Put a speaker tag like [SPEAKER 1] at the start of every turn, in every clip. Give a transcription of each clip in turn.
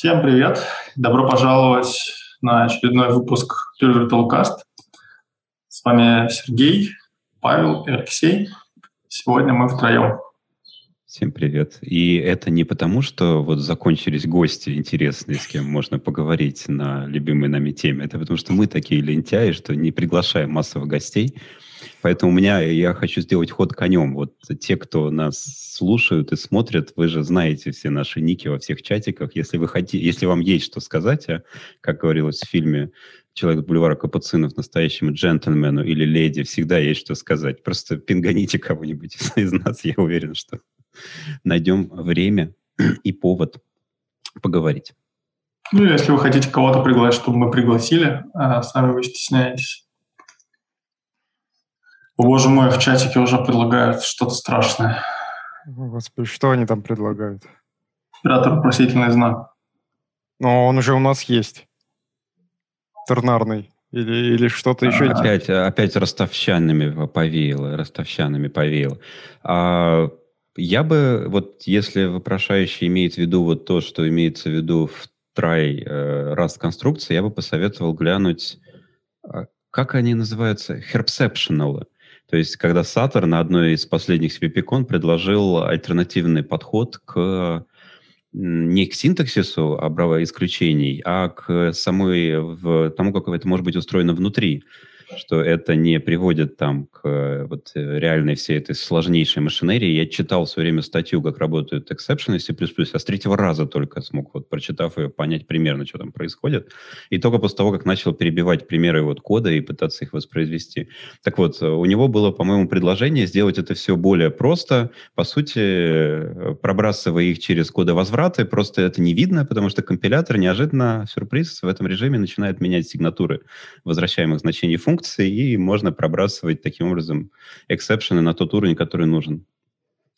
[SPEAKER 1] Всем привет! Добро пожаловать на очередной выпуск Twitter Talkcast. С вами Сергей, Павел и Алексей. Сегодня мы втроем.
[SPEAKER 2] Всем привет. И это не потому, что вот закончились гости интересные, с кем можно поговорить на любимой нами теме. Это потому, что мы такие лентяи, что не приглашаем массовых гостей. Поэтому у меня, я хочу сделать ход конем. Вот те, кто нас слушают и смотрят, вы же знаете все наши ники во всех чатиках. Если вы хотите, если вам есть что сказать, а, как говорилось в фильме «Человек бульвара Капуцинов» настоящему джентльмену или леди, всегда есть что сказать. Просто пинганите кого-нибудь из нас, я уверен, что найдем время и повод поговорить.
[SPEAKER 1] Ну, если вы хотите кого-то пригласить, чтобы мы пригласили, а сами вы стесняетесь, о, боже мой, в чатике уже предлагают что-то страшное.
[SPEAKER 3] Господи, что они там предлагают?
[SPEAKER 1] Оператор вопросительный знак.
[SPEAKER 3] Но он уже у нас есть. Тернарный. Или, или что-то еще.
[SPEAKER 2] Опять, опять ростовщанами повеяло, ростовщанами повеяло. А, я бы, вот если вопрошающий имеет в виду вот то, что имеется в виду в трай э, Rust конструкции, я бы посоветовал глянуть, а, как они называются, Herbceptional. То есть, когда Сатор на одной из последних CPPCon предложил альтернативный подход к не к синтаксису исключений, а к самой, в тому, как это может быть устроено внутри что это не приводит там к э, вот, э, реальной всей этой сложнейшей машинерии. Я читал в свое время статью, как работают эксепшены C++, а с третьего раза только смог, вот, прочитав ее, понять примерно, что там происходит. И только после того, как начал перебивать примеры вот кода и пытаться их воспроизвести. Так вот, у него было, по-моему, предложение сделать это все более просто, по сути, э, пробрасывая их через кодовозвраты, просто это не видно, потому что компилятор неожиданно, сюрприз, в этом режиме начинает менять сигнатуры возвращаемых значений функций, функции, и можно пробрасывать таким образом эксепшены на тот уровень, который нужен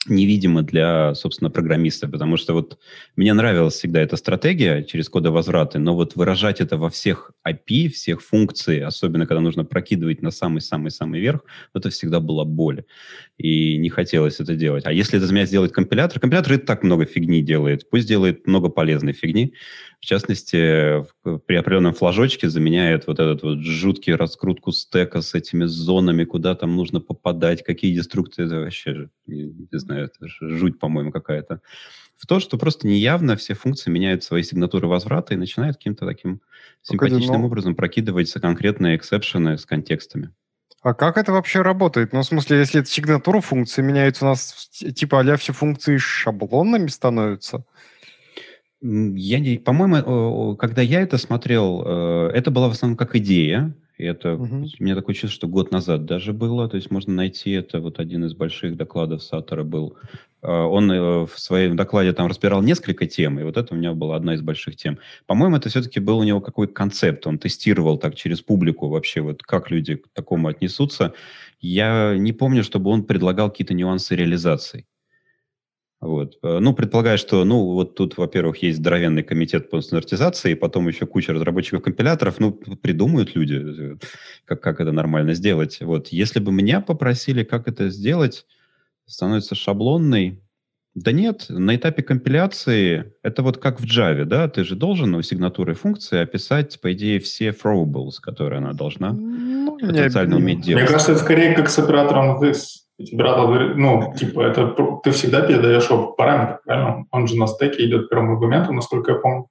[SPEAKER 2] невидимо для, собственно, программиста, потому что вот мне нравилась всегда эта стратегия через кодовозвраты, но вот выражать это во всех API, всех функций, особенно когда нужно прокидывать на самый-самый-самый верх, это всегда была боль. И не хотелось это делать. А если это за меня сделает компилятор, компилятор и так много фигни делает, пусть делает много полезной фигни, в частности, при определенном флажочке заменяет вот этот вот жуткий раскрутку стека с этими зонами, куда там нужно попадать, какие деструкции, это вообще, не, не знаю, это жуть, по-моему, какая-то. В то, что просто неявно все функции меняют свои сигнатуры возврата и начинают каким-то таким симпатичным но... образом прокидываться конкретные эксепшены с контекстами.
[SPEAKER 3] А как это вообще работает? Ну, в смысле, если это сигнатура функции меняется, у нас типа а все функции шаблонными становятся?
[SPEAKER 2] Я не, по-моему, когда я это смотрел, э, это была в основном как идея. И это угу. у меня такое чувство, что год назад даже было. То есть можно найти это. Вот один из больших докладов Сатора был. Э, он э, в своем докладе там разбирал несколько тем, и вот это у меня была одна из больших тем. По-моему, это все-таки был у него какой-то концепт. Он тестировал так через публику вообще, вот как люди к такому отнесутся. Я не помню, чтобы он предлагал какие-то нюансы реализации. Вот. Э, ну, предполагаю, что, ну, вот тут, во-первых, есть здоровенный комитет по стандартизации, потом еще куча разработчиков компиляторов, ну, придумают люди, э, как, как это нормально сделать. Вот. Если бы меня попросили, как это сделать, становится шаблонной, да нет, на этапе компиляции это вот как в Java, да, ты же должен у сигнатуры функции описать, по идее, все throwables, которые она должна ну, потенциально
[SPEAKER 1] уметь делать. Мне кажется, это скорее как с оператором this. Оператор говорит, ну, типа, это ты всегда передаешь параметр, правильно? Он же на стеке идет первым аргументом, насколько я помню.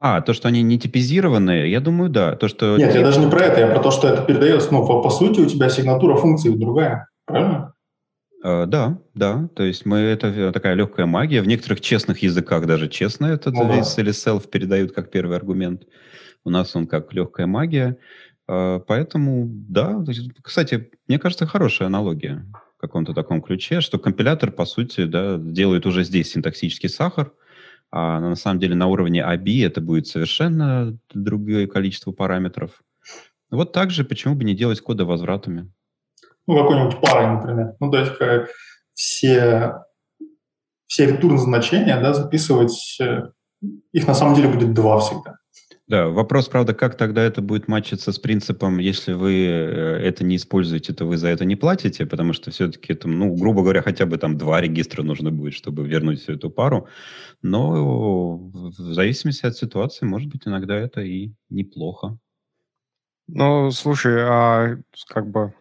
[SPEAKER 2] А, то, что они не типизированные, я думаю, да. То, что...
[SPEAKER 1] Нет, я даже не про это, я про то, что это передается, ну, по, по сути, у тебя сигнатура функции другая, правильно?
[SPEAKER 2] Uh, да, да. То есть мы это такая легкая магия. В некоторых честных языках даже честно этот ну, да. или self передают как первый аргумент. У нас он как легкая магия. Uh, поэтому, да. Кстати, мне кажется, хорошая аналогия в каком-то таком ключе, что компилятор, по сути, да, делает уже здесь синтаксический сахар, а на самом деле на уровне ABI это будет совершенно другое количество параметров. Вот так же, почему бы не делать кода возвратами?
[SPEAKER 1] ну, какой-нибудь парой, например. Ну, то есть все, все ретурн значения, да, записывать, э, их на самом деле будет два всегда.
[SPEAKER 2] Да, вопрос, правда, как тогда это будет матчиться с принципом, если вы э, это не используете, то вы за это не платите, потому что все-таки, там, ну, грубо говоря, хотя бы там два регистра нужно будет, чтобы вернуть всю эту пару. Но в зависимости от ситуации, может быть, иногда это и неплохо.
[SPEAKER 3] Ну, слушай, а как бы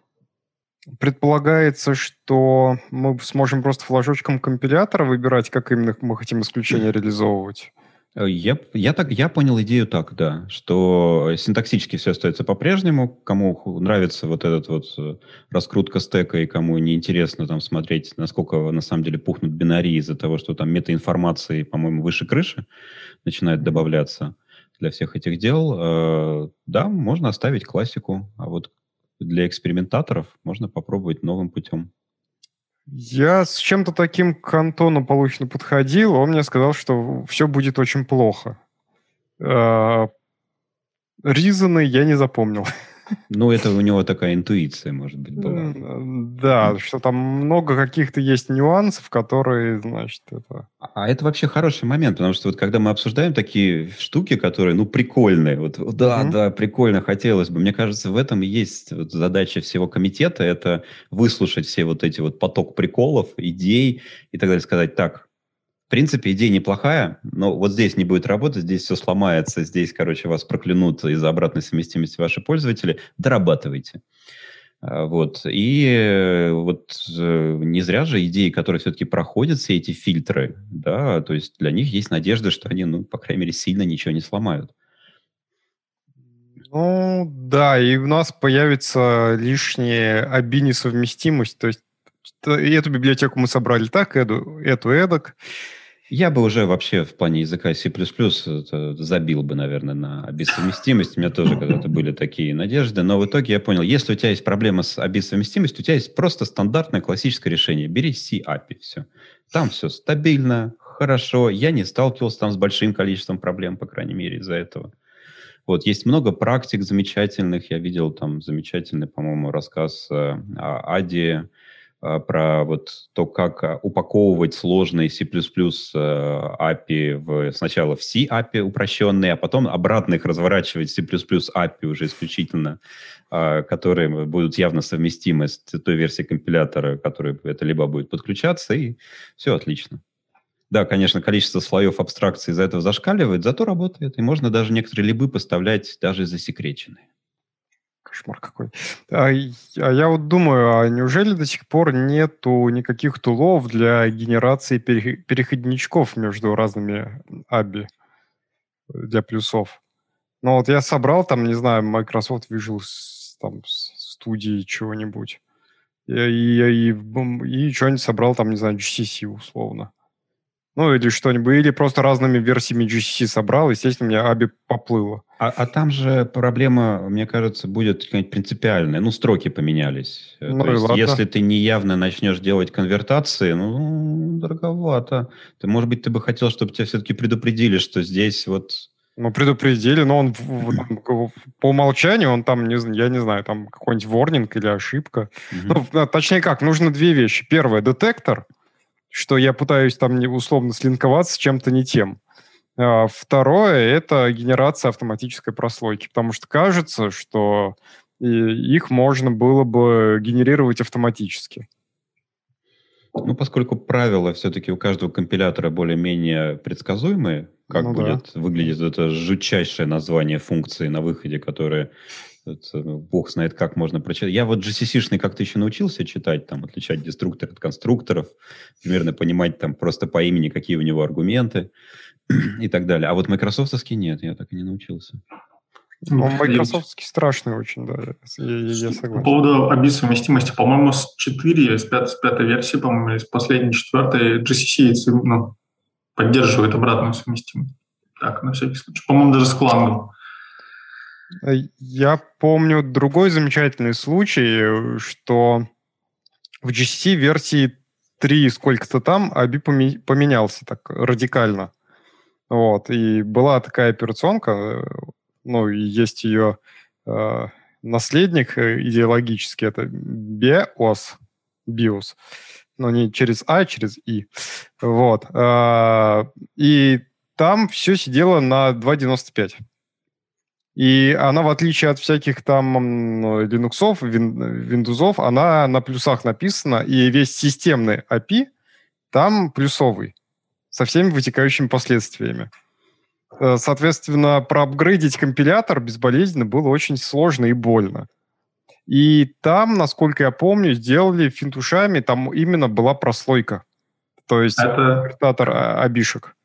[SPEAKER 3] предполагается, что мы сможем просто флажочком компилятора выбирать, как именно мы хотим исключение реализовывать.
[SPEAKER 2] Э, я, я, так, я понял идею так, да, что синтаксически все остается по-прежнему. Кому нравится вот этот вот э, раскрутка стека и кому неинтересно там смотреть, насколько на самом деле пухнут бинарии из-за того, что там метаинформации, по-моему, выше крыши начинает добавляться для всех этих дел, э, да, можно оставить классику, а вот для экспериментаторов можно попробовать новым путем.
[SPEAKER 3] Я с чем-то таким к Антону Полухину подходил, он мне сказал, что все будет очень плохо. Э, Ризаны я не запомнил.
[SPEAKER 2] Ну, это у него такая интуиция, может быть, была.
[SPEAKER 3] Да, что там много каких-то есть нюансов, которые, значит,
[SPEAKER 2] это... А это вообще хороший момент, потому что вот когда мы обсуждаем такие штуки, которые, ну, прикольные, вот, да, mm-hmm. да, прикольно, хотелось бы. Мне кажется, в этом и есть вот задача всего комитета, это выслушать все вот эти вот поток приколов, идей и так далее, сказать, так, принципе, идея неплохая, но вот здесь не будет работать, здесь все сломается, здесь, короче, вас проклянут из-за обратной совместимости ваши пользователи. Дорабатывайте. А, вот. И э, вот э, не зря же идеи, которые все-таки проходят все эти фильтры, да, то есть для них есть надежда, что они, ну, по крайней мере, сильно ничего не сломают.
[SPEAKER 3] Ну, да, и у нас появится лишняя ABI-несовместимость, то есть эту библиотеку мы собрали так, эту, эту эдак,
[SPEAKER 2] я бы уже вообще в плане языка C++ забил бы, наверное, на обисовместимость. У меня тоже когда-то были такие надежды. Но в итоге я понял, если у тебя есть проблема с обисовместимостью, у тебя есть просто стандартное классическое решение. Бери C-API, все. Там все стабильно, хорошо. Я не сталкивался там с большим количеством проблем, по крайней мере, из-за этого. Вот, есть много практик замечательных. Я видел там замечательный, по-моему, рассказ э, о Аде, про вот то, как а, упаковывать сложные C++ API в, сначала в C API упрощенные, а потом обратно их разворачивать в C++ API уже исключительно, а, которые будут явно совместимы с той версией компилятора, которой это либо будет подключаться, и все отлично. Да, конечно, количество слоев абстракции из-за этого зашкаливает, зато работает. И можно даже некоторые либы поставлять даже засекреченные
[SPEAKER 3] кошмар какой. А, а я вот думаю, а неужели до сих пор нету никаких тулов для генерации переходничков между разными ABI для плюсов? Ну вот я собрал там, не знаю, Microsoft Visual там, студии чего-нибудь. И, и, и, и что-нибудь собрал там, не знаю, GCC условно. Ну, или что-нибудь, или просто разными версиями GCC собрал, естественно, у меня ABI поплыло.
[SPEAKER 2] А, а там же проблема, мне кажется, будет принципиальная. Ну, строки поменялись. Э, ну, То есть, ладно. если ты неявно начнешь делать конвертации, ну, дороговато. Ты, может быть, ты бы хотел, чтобы тебя все-таки предупредили, что здесь вот...
[SPEAKER 3] Ну, предупредили, но он по умолчанию, он там, не, я не знаю, там какой-нибудь ворнинг или ошибка. Угу. Ну, точнее как, нужно две вещи. Первое, детектор – что я пытаюсь там условно слинковаться с чем-то не тем. А второе – это генерация автоматической прослойки, потому что кажется, что их можно было бы генерировать автоматически.
[SPEAKER 2] Ну, поскольку правила все-таки у каждого компилятора более-менее предсказуемые, как ну, будет да. выглядеть это жутчайшее название функции на выходе, которое это, бог знает, как можно прочитать. Я вот GCC-шный как-то еще научился читать, там, отличать деструктор от конструкторов, примерно понимать там просто по имени, какие у него аргументы и так далее. А вот майкрософтовский нет, я так и не научился.
[SPEAKER 3] Ну, майкрософтский страшный очень, да, я, я, я
[SPEAKER 1] согласен. По поводу ABI совместимости, по-моему, с 4, с 5, с 5 версии, по-моему, или с последней четвертой GCC ну, поддерживает обратную совместимость. Так, на всякий случай. По-моему, даже с клангом.
[SPEAKER 3] Э, я помню другой замечательный случай, что в GCC версии 3 сколько-то там ABI поменялся так радикально. Вот. И была такая операционка, э, ну, есть ее э, наследник э, идеологический, это BIOS, BIOS, но не через А, а через И. Вот. Э, и там все сидело на 2.95. И она, в отличие от всяких там Linux, Windows, она на плюсах написана, и весь системный API там плюсовый, со всеми вытекающими последствиями. Э, соответственно, проапгрейдить компилятор безболезненно было очень сложно и больно. И там, насколько я помню, сделали финтушами, там именно была прослойка. То есть Это... конвертатор обишек.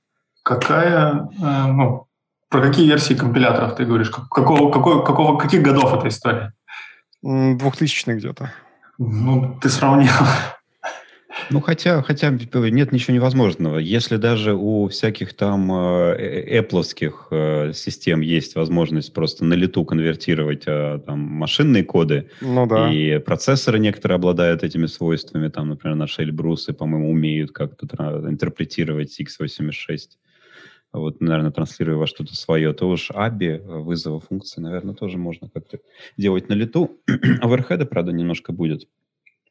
[SPEAKER 1] Какая, э, ну, про какие версии компиляторов ты говоришь? Какого, какого, какого, каких годов эта история?
[SPEAKER 3] Двухтысячных где-то.
[SPEAKER 1] Ну, ты сравнил.
[SPEAKER 2] Ну, хотя, хотя нет ничего невозможного. Если даже у всяких там э, Apple э, систем есть возможность просто на лету конвертировать э, там машинные коды,
[SPEAKER 3] ну, да.
[SPEAKER 2] и процессоры некоторые обладают этими свойствами, там, например, наши Эльбрусы, по-моему, умеют как-то интерпретировать x86, вот, наверное, транслируя во что-то свое, то уж ABI, вызова функции, наверное, тоже можно как-то делать на лету. Оверхеда, правда, немножко будет.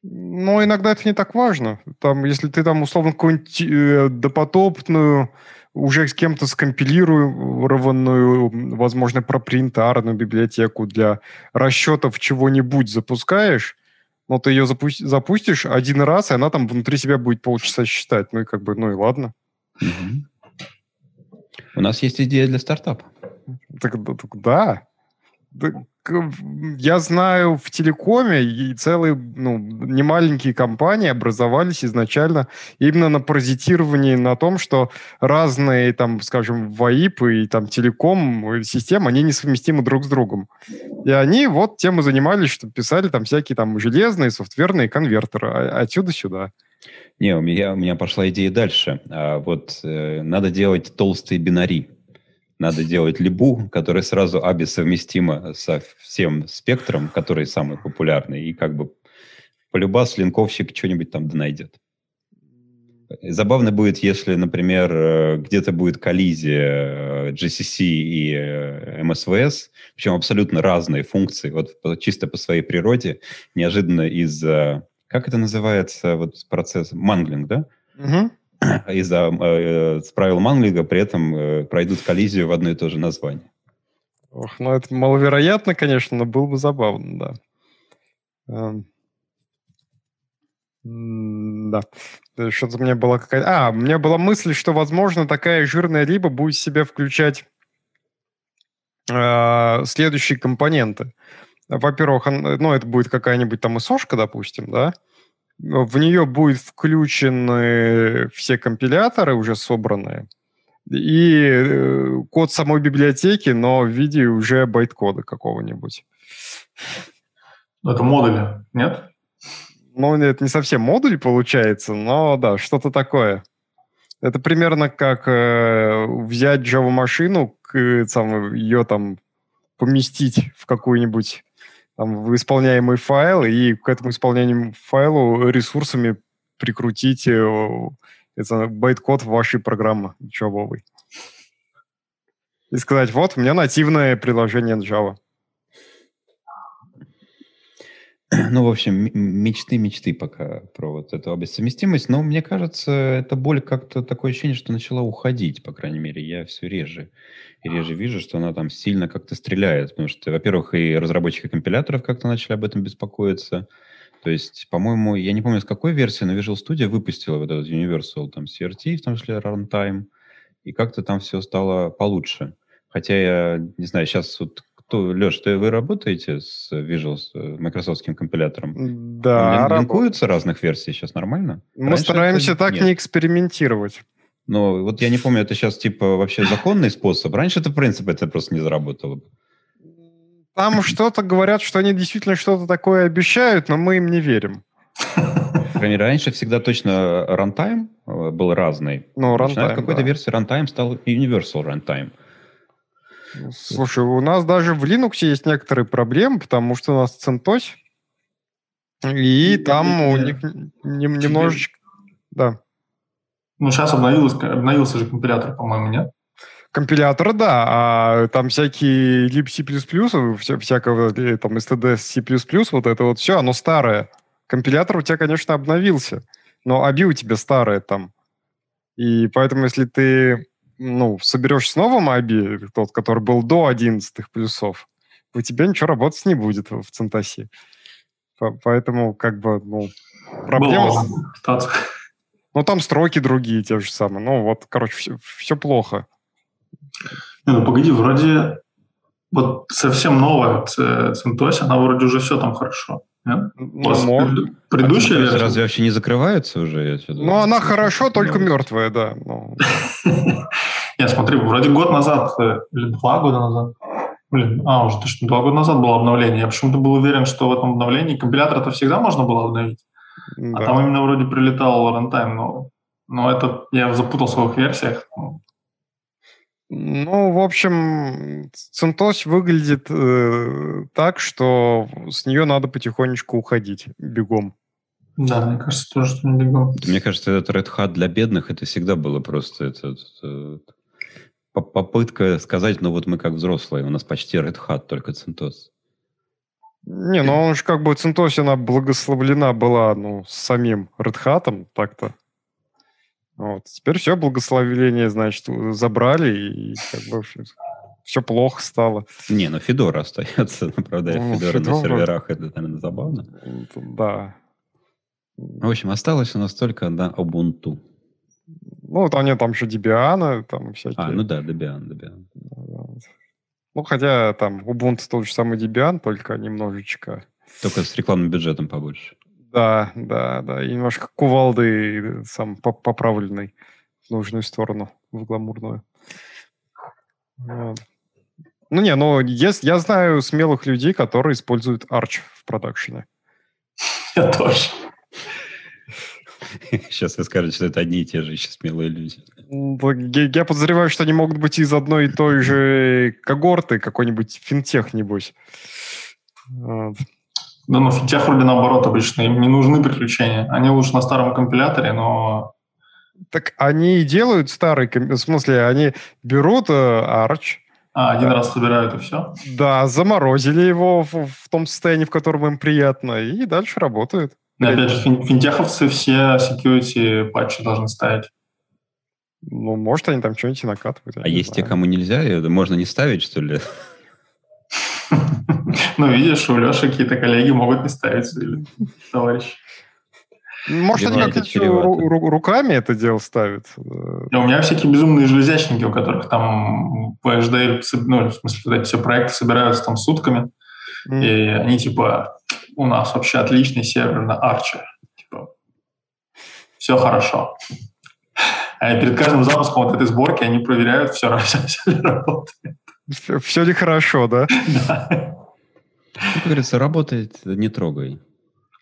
[SPEAKER 3] Но иногда это не так важно. Там, если ты там условно какую-нибудь э, допотопную, уже с кем-то скомпилированную, возможно, пропринтарную библиотеку для расчетов чего-нибудь запускаешь, но ты ее запу- запустишь один раз, и она там внутри себя будет полчаса считать. Ну и как бы, ну и ладно.
[SPEAKER 2] Угу. У нас есть идея для стартапа.
[SPEAKER 3] Так, так да я знаю, в телекоме и целые, ну, немаленькие компании образовались изначально именно на паразитировании на том, что разные, там, скажем, ВАИП и там телеком э, системы, они несовместимы друг с другом. И они вот тем и занимались, что писали там всякие там железные, софтверные конвертеры а, отсюда сюда.
[SPEAKER 2] Не, у меня, у меня пошла идея дальше. А, вот э, надо делать толстые бинари надо делать либу, которая сразу аби совместима со всем спектром, который самый популярный, и как бы полюбас линковщик что-нибудь там найдет. Забавно будет, если, например, э, где-то будет коллизия э, GCC и MSVS, э, причем абсолютно разные функции, вот чисто по своей природе, неожиданно из... Как это называется, вот процесс? Манглинг, да?
[SPEAKER 3] Угу.
[SPEAKER 2] Из-за э, правил Манглинга при этом э, пройдут коллизию в одно и то же название.
[SPEAKER 3] Ох, ну это маловероятно, конечно, но было бы забавно, да. Эм. Да. Что-то у меня была какая-то... А, у меня была мысль, что, возможно, такая жирная либо будет в себя включать э, следующие компоненты. Во-первых, ну, это будет какая-нибудь там ИСОшка, допустим, да, в нее будут включены все компиляторы уже собранные и э, код самой библиотеки, но в виде уже байт-кода какого-нибудь.
[SPEAKER 1] Это модули, нет?
[SPEAKER 3] Ну, это не совсем модуль получается, но да, что-то такое. Это примерно как э, взять Java-машину, ее там поместить в какую-нибудь там, в исполняемый файл и к этому исполняемому файлу ресурсами прикрутить э, это байт-код вашей программы джавовой. И сказать, вот, у меня нативное приложение Java.
[SPEAKER 2] Ну, в общем, мечты, мечты пока про вот эту несовместимость. Но мне кажется, эта боль как-то такое ощущение, что начала уходить, по крайней мере. Я все реже и реже вижу, что она там сильно как-то стреляет. Потому что, во-первых, и разработчики компиляторов как-то начали об этом беспокоиться. То есть, по-моему, я не помню, с какой версии, но Visual Studio выпустила вот этот Universal там CRT, в том числе Runtime, и как-то там все стало получше. Хотя я, не знаю, сейчас вот кто, Леш, ты, вы работаете с Visual, с э, Microsoftским компилятором?
[SPEAKER 3] Да.
[SPEAKER 2] Линкуются разных версий сейчас нормально?
[SPEAKER 3] Мы Раньше стараемся так нет. не экспериментировать.
[SPEAKER 2] Но вот я не помню, это сейчас типа вообще законный способ. Раньше это, в принципе, это просто не заработало бы.
[SPEAKER 3] Там что-то говорят, что они действительно что-то такое обещают, но мы им не верим.
[SPEAKER 2] Раньше всегда точно runtime э, был разный.
[SPEAKER 3] Ну, runtime,
[SPEAKER 2] какой-то да. версии runtime стал universal runtime.
[SPEAKER 3] Слушай, у нас даже в Linux есть некоторые проблемы, потому что у нас CentOS, и, и там у них немножечко... Да.
[SPEAKER 1] Ну, сейчас обновился, обновился же компилятор, по-моему, нет?
[SPEAKER 3] Компилятор, да, а там всякие libc++, вся, всякого э, там std C++, вот это вот все, оно старое. Компилятор у тебя, конечно, обновился, но ABI у тебя старое там. И поэтому, если ты ну, соберешь с новым ABI, тот, который был до 11 плюсов, у тебя ничего работать не будет в Центосе. Поэтому, как бы, ну, проблема... Была Ну, там строки другие те же самые. Ну, вот, короче, все, все плохо.
[SPEAKER 1] Не, ну, погоди, вроде вот совсем новая CentOS, она вроде уже все там хорошо. Нет?
[SPEAKER 2] Ну, предыдущая версия... Разве вообще не закрывается уже?
[SPEAKER 3] Ну, она хорошо, только мертвая, да. Ну.
[SPEAKER 1] Нет, смотри, вроде год назад, э, или два года назад, Блин, а, уже точно два года назад было обновление. Я почему-то был уверен, что в этом обновлении компилятор-то всегда можно было обновить. А да. А там именно вроде прилетал рантайм, но, но это я запутался в их версиях.
[SPEAKER 3] Ну, в общем, CentOS выглядит э, так, что с нее надо потихонечку уходить бегом.
[SPEAKER 1] Да, мне кажется, тоже, что не бегом.
[SPEAKER 2] Мне кажется, этот Red Hat для бедных, это всегда было просто это, это, попытка сказать, ну вот мы как взрослые, у нас почти Red Hat, только CentOS.
[SPEAKER 3] Не, ну он же как бы она благословлена была, ну, самим Red Hat, так-то. Вот. Теперь все, благословление, значит, забрали, и как бы все, плохо стало.
[SPEAKER 2] Не, ну Федора остается, правда, ну, Федора на серверах, это, наверное, забавно.
[SPEAKER 3] Да.
[SPEAKER 2] В общем, осталось у нас только одна Ubuntu.
[SPEAKER 3] Ну, вот они там еще Debian, там всякие.
[SPEAKER 2] А, ну да, Debian, Debian.
[SPEAKER 3] Ну, хотя там Ubuntu тот же самый Debian, только немножечко...
[SPEAKER 2] Только с рекламным бюджетом побольше.
[SPEAKER 3] Да, да, да. И немножко кувалды сам поправленный в нужную сторону, в гламурную. Вот. Ну не, ну есть, я знаю смелых людей, которые используют Arch в продакшене.
[SPEAKER 1] Я тоже.
[SPEAKER 2] Сейчас вы скажете, что это одни и те же еще смелые люди.
[SPEAKER 3] Я подозреваю, что они могут быть из одной и той же когорты, какой-нибудь финтех, небось.
[SPEAKER 1] Вот. Да, но финтех вроде наоборот обычно. Им не нужны приключения. Они лучше на старом компиляторе, но...
[SPEAKER 3] Так они и делают старый... В смысле, они берут э, Arch,
[SPEAKER 1] а, один раз собирают и все?
[SPEAKER 3] Да, заморозили его в, в том состоянии, в котором им приятно, и дальше работают.
[SPEAKER 1] И опять же, финтеховцы все security патчи должны ставить.
[SPEAKER 3] Ну, может, они там что-нибудь накатывают.
[SPEAKER 2] А есть знаю. те, кому нельзя? Можно не ставить, что ли?
[SPEAKER 1] Ну, видишь, у Леши какие-то коллеги могут не ставить, товарищ.
[SPEAKER 3] Может, они как-то руками это дело ставят?
[SPEAKER 1] у меня всякие безумные железячники, у которых там PHD, ну, в смысле, эти все проекты собираются там сутками, и они типа у нас вообще отличный сервер на Archer. Типа, все хорошо. А перед каждым запуском вот этой сборки они проверяют, все, все, все ли работает.
[SPEAKER 3] Все, все ли хорошо, да? Да.
[SPEAKER 2] Как говорится, работает, не трогай.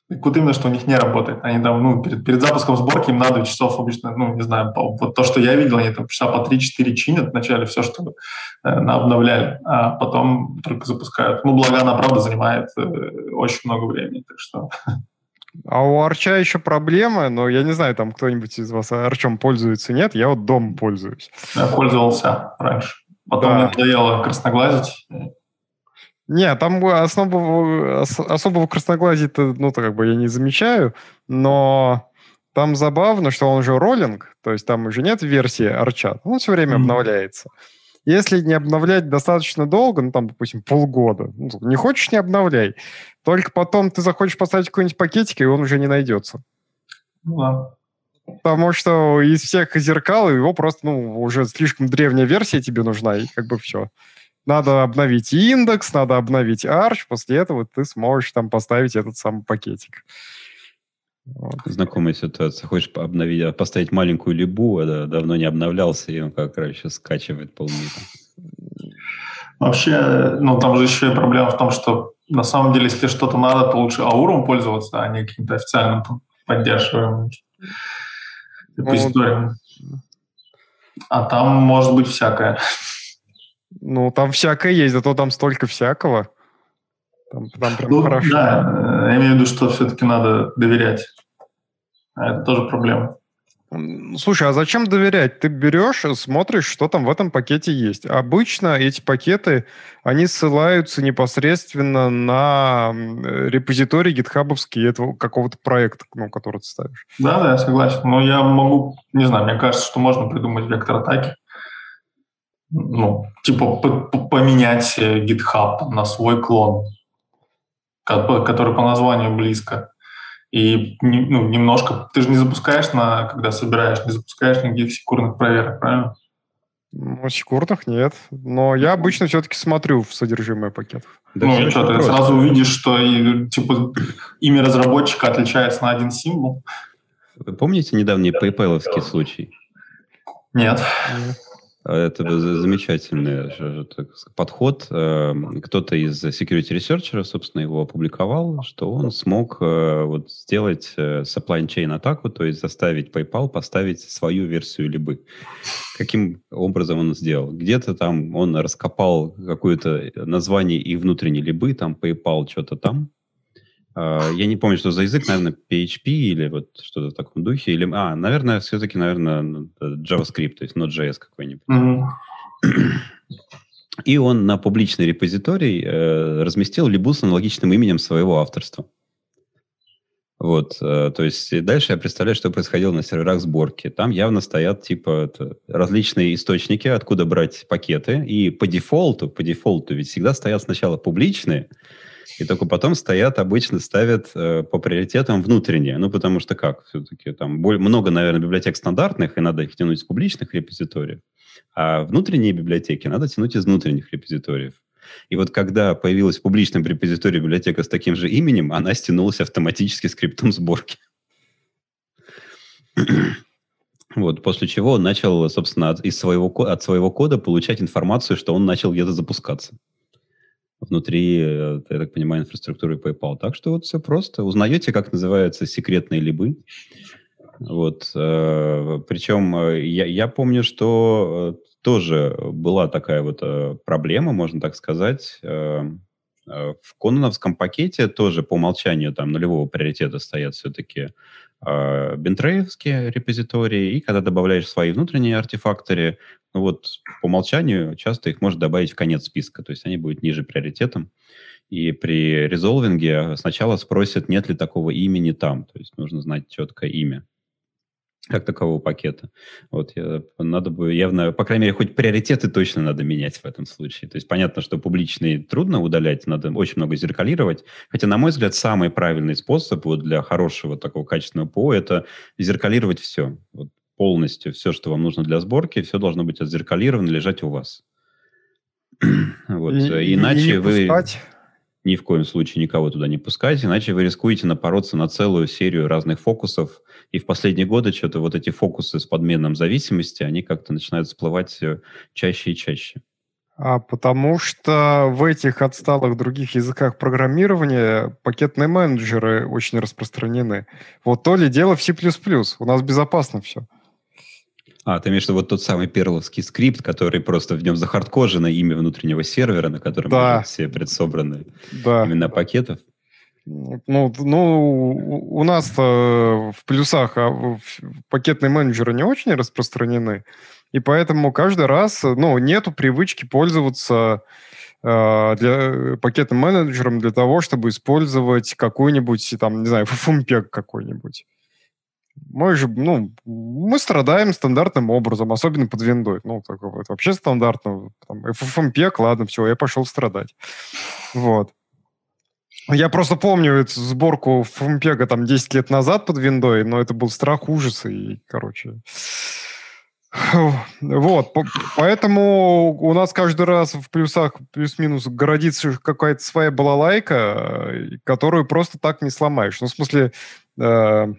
[SPEAKER 1] Вот именно, что у них не работает. Они там, ну, перед, перед запуском сборки им надо часов обычно, ну, не знаю, по, вот то, что я видел, они там часа по 3-4 чинят вначале все, что э, обновляли, а потом только запускают. Ну, благо она, правда, занимает э, очень много времени, так что...
[SPEAKER 3] А у Арча еще проблемы, но я не знаю, там кто-нибудь из вас Арчом пользуется, нет? Я вот дом пользуюсь.
[SPEAKER 1] Я пользовался раньше. Потом да. мне надоело красноглазить.
[SPEAKER 3] Не, там особого, особого красноглазия ну, то как бы я не замечаю, но там забавно, что он же роллинг, то есть там уже нет версии арча, он все время mm-hmm. обновляется. Если не обновлять достаточно долго, ну, там, допустим, полгода, ну, не хочешь, не обновляй. Только потом ты захочешь поставить какой-нибудь пакетик, и он уже не найдется.
[SPEAKER 1] Ну, да.
[SPEAKER 3] Потому что из всех зеркал его просто, ну, уже слишком древняя версия тебе нужна, и как бы все. Надо обновить индекс, надо обновить арч, после этого ты сможешь там поставить этот самый пакетик.
[SPEAKER 2] Вот. Знакомая ситуация. Хочешь обновить, а поставить маленькую либу, а да, давно не обновлялся, и он как раз сейчас скачивает полмира.
[SPEAKER 1] Вообще, ну там же еще и проблема в том, что на самом деле, если что-то надо, то лучше ауром пользоваться, а не каким-то официальным поддерживаемым репозиторием. Ну, а там может быть всякое.
[SPEAKER 3] Ну, там всякое есть, зато там столько всякого.
[SPEAKER 1] Там, там прям ну, хорошо. Да, я имею в виду, что все-таки надо доверять. А это тоже проблема.
[SPEAKER 3] Слушай, а зачем доверять? Ты берешь, смотришь, что там в этом пакете есть. Обычно эти пакеты, они ссылаются непосредственно на репозиторий гитхабовский этого какого-то проекта, ну, который ты ставишь.
[SPEAKER 1] Да, да, я согласен. Но я могу, не знаю, мне кажется, что можно придумать вектор атаки, ну, типа поменять э, GitHub на свой клон, который по названию близко. И ну, немножко, ты же не запускаешь, на, когда собираешь, не запускаешь никаких секурных проверок, правильно?
[SPEAKER 3] Ну, секурных нет. Но я обычно все-таки смотрю в содержимое пакетов.
[SPEAKER 1] Да ну и что, ты сразу увидишь, что и, типа имя разработчика отличается на один символ.
[SPEAKER 2] Вы помните недавний PayPal случай?
[SPEAKER 1] Нет.
[SPEAKER 2] Нет. Это замечательный подход. Эм, кто-то из security researcher, собственно, его опубликовал, что он смог э, вот сделать э, supply chain атаку, то есть заставить PayPal поставить свою версию либо. Каким образом он сделал? Где-то там он раскопал какое-то название и внутренней либы, там PayPal что-то там, а, я не помню, что за язык, наверное, PHP или вот что-то в таком духе. Или, а, наверное, все-таки, наверное, ну, JavaScript, то есть Node.js какой-нибудь. Mm-hmm. И он на публичный репозиторий э, разместил либу с аналогичным именем своего авторства. Вот, э, то есть дальше я представляю, что происходило на серверах сборки. Там явно стоят типа это, различные источники, откуда брать пакеты, и по дефолту, по дефолту ведь всегда стоят сначала публичные, и только потом стоят, обычно ставят э, по приоритетам внутренние. Ну, потому что как? Все-таки там более, много, наверное, библиотек стандартных, и надо их тянуть из публичных репозиториев. А внутренние библиотеки надо тянуть из внутренних репозиториев. И вот когда появилась в публичном репозитории библиотека с таким же именем, она стянулась автоматически скриптом сборки. Вот, после чего он начал, собственно, от, из своего, от своего кода получать информацию, что он начал где-то запускаться внутри, э, я так понимаю, инфраструктуры PayPal. Так что вот все просто. Узнаете, как называются секретные либы. Вот. Э, причем э, я, я помню, что тоже была такая вот проблема, можно так сказать. В кононовском пакете тоже по умолчанию там нулевого приоритета стоят все-таки бентреевские репозитории, и когда добавляешь свои внутренние артефакторы, ну вот по умолчанию часто их можно добавить в конец списка, то есть они будут ниже приоритетом. И при резолвинге сначала спросят, нет ли такого имени там, то есть нужно знать четкое имя как такового пакета. Вот я, надо бы явно, по крайней мере, хоть приоритеты точно надо менять в этом случае. То есть понятно, что публичные трудно удалять, надо очень много зеркалировать. Хотя, на мой взгляд, самый правильный способ вот для хорошего такого качественного ПО – это зеркалировать все. Вот полностью все, что вам нужно для сборки, все должно быть отзеркалировано, лежать у вас. вот. И, Иначе и вы пускать. Ни в коем случае никого туда не пускаете, иначе вы рискуете напороться на целую серию разных фокусов. И в последние годы что-то вот эти фокусы с подменом зависимости, они как-то начинают всплывать чаще и чаще.
[SPEAKER 3] А потому что в этих отсталых других языках программирования пакетные менеджеры очень распространены. Вот то ли дело в C++. У нас безопасно все.
[SPEAKER 2] А, ты имеешь в виду вот тот самый перловский скрипт, который просто в нем захардкожено имя внутреннего сервера, на котором да. все предсобраны да. именно пакетов?
[SPEAKER 3] Ну, ну, у нас в плюсах а пакетные менеджеры не очень распространены, и поэтому каждый раз, ну, нету привычки пользоваться э, для пакетным менеджером для того, чтобы использовать какой-нибудь, там, не знаю, FFmpeg какой-нибудь. Мы же, ну, мы страдаем стандартным образом, особенно под виндой. Ну, так, это вообще стандартно. Там, FFmpeg, ладно, все, я пошел страдать. Вот. Я просто помню эту сборку FFmpeg там 10 лет назад под виндой, но это был страх ужаса и, короче... Вот, поэтому у нас каждый раз в плюсах плюс-минус городится какая-то своя балалайка, которую просто так не сломаешь. Ну, в смысле, э,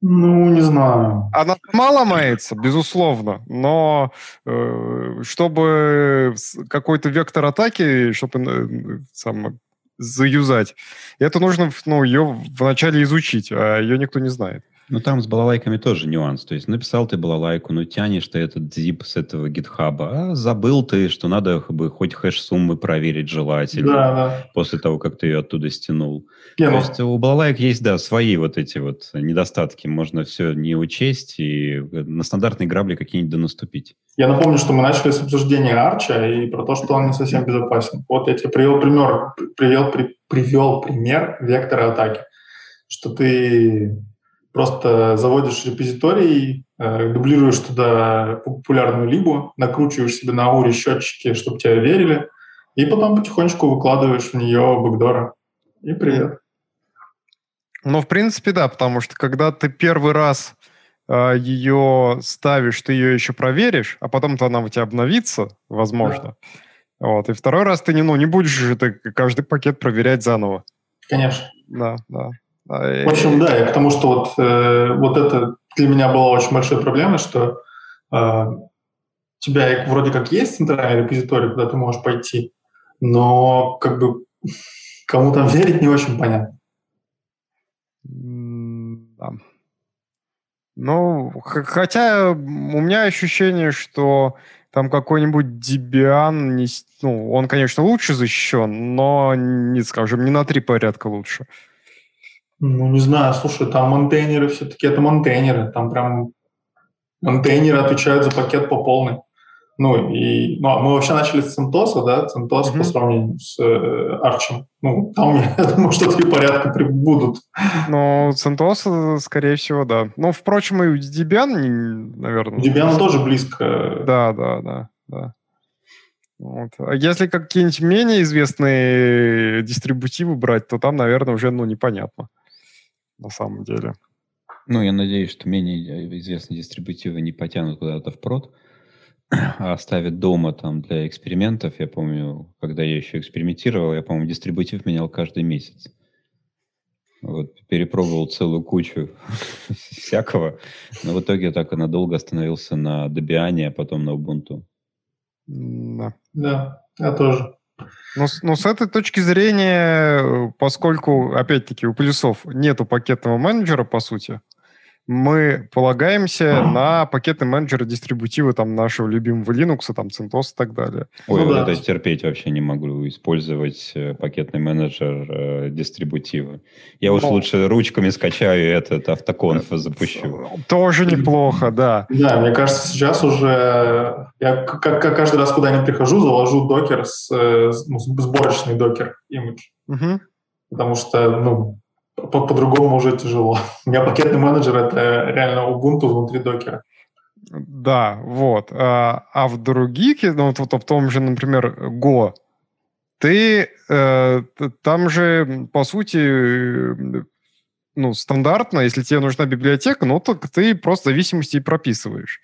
[SPEAKER 1] ну, не знаю.
[SPEAKER 3] Она сама ломается, безусловно, но э, чтобы какой-то вектор атаки, чтобы э, сам, заюзать, это нужно ну, ее вначале изучить, а ее никто не знает.
[SPEAKER 2] Ну, там с балалайками тоже нюанс. То есть написал ты балалайку, ну, тянешь ты этот zip с этого гитхаба, а забыл ты, что надо бы хоть хэш-суммы проверить желательно да, да. после того, как ты ее оттуда стянул. Не, То ну... есть у балалайк есть, да, свои вот эти вот недостатки. Можно все не учесть и на стандартные грабли какие-нибудь да наступить.
[SPEAKER 1] Я напомню, что мы начали с обсуждения Арча и про то, что он не совсем безопасен. Вот я тебе привел пример, привел, при, привел пример вектора атаки, что ты просто заводишь репозиторий, э, дублируешь туда популярную либу, накручиваешь себе на ауре счетчики, чтобы тебя верили, и потом потихонечку выкладываешь в нее бэкдоры. И привет.
[SPEAKER 3] Ну, в принципе, да, потому что когда ты первый раз э, ее ставишь, ты ее еще проверишь, а потом-то она у тебя обновится, возможно. Да. Вот. И второй раз ты не, ну, не будешь же ты каждый пакет проверять заново.
[SPEAKER 1] Конечно.
[SPEAKER 3] Да, да.
[SPEAKER 1] В общем, да, и потому что вот, э, вот это для меня была очень большой проблемой, что э, у тебя вроде как есть центральный репозиторий, куда ты можешь пойти, но как бы кому там верить не очень понятно.
[SPEAKER 3] Да. Ну, хотя у меня ощущение, что там какой-нибудь Debian, не, ну, он, конечно, лучше защищен, но, не скажем, не на три порядка лучше.
[SPEAKER 1] Ну, не знаю, слушай, там монтейнеры все-таки это монтейнеры, там прям монтейнеры отвечают за пакет по полной. Ну, и ну, а мы вообще начали с CentOS, да, CentOS mm-hmm. по сравнению с э, Arch. Ну, там, я думаю, что три порядка будут.
[SPEAKER 3] Ну, CentOS, скорее всего, да. Ну, впрочем, и Debian, наверное.
[SPEAKER 1] Debian тоже близко.
[SPEAKER 3] Да, да, да, да. Вот. А если какие-нибудь менее известные дистрибутивы брать, то там, наверное, уже ну, непонятно на самом деле.
[SPEAKER 2] Ну, я надеюсь, что менее известные дистрибутивы не потянут куда-то в прод, а оставят дома там для экспериментов. Я помню, когда я еще экспериментировал, я, по-моему, дистрибутив менял каждый месяц. Вот, перепробовал целую кучу всякого, но в итоге так и надолго остановился на Debian, а потом на Ubuntu.
[SPEAKER 1] Да. Да, я тоже.
[SPEAKER 3] Но, но с этой точки зрения, поскольку, опять-таки, у плюсов нету пакетного менеджера, по сути, мы полагаемся на пакетный менеджер дистрибутива там нашего любимого Linux, там CentOS и так далее.
[SPEAKER 2] Ой, ну, вот да. это терпеть вообще не могу, использовать э, пакетный менеджер э, дистрибутива. Я уж ну, лучше ручками скачаю этот автоконф запущу.
[SPEAKER 3] Тоже неплохо, да.
[SPEAKER 1] Да, мне кажется, сейчас уже я как, как каждый раз куда-нибудь прихожу, завожу докер, с, э, ну, сборочный докер имидж. Угу. Потому что, ну, по- по-другому уже тяжело. У меня пакетный менеджер — это реально Ubuntu внутри докера.
[SPEAKER 3] Да, вот. А, а в других, ну, вот, вот в том же, например, Go, ты э, там же, по сути, ну, стандартно, если тебе нужна библиотека, ну, то ты просто зависимости прописываешь.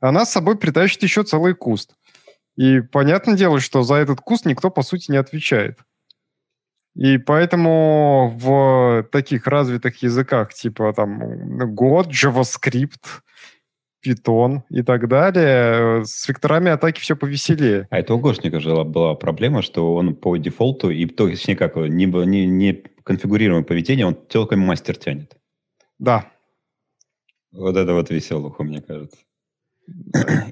[SPEAKER 3] Она с собой притащит еще целый куст. И понятное дело, что за этот куст никто, по сути, не отвечает. И поэтому в таких развитых языках, типа там Go, JavaScript, Python и так далее, с векторами атаки все повеселее.
[SPEAKER 2] А это у Гошника же была проблема, что он по дефолту, и то, точнее как, не, не, не конфигурируемое поведение, он только мастер тянет.
[SPEAKER 3] Да.
[SPEAKER 2] Вот это вот веселуха, мне кажется.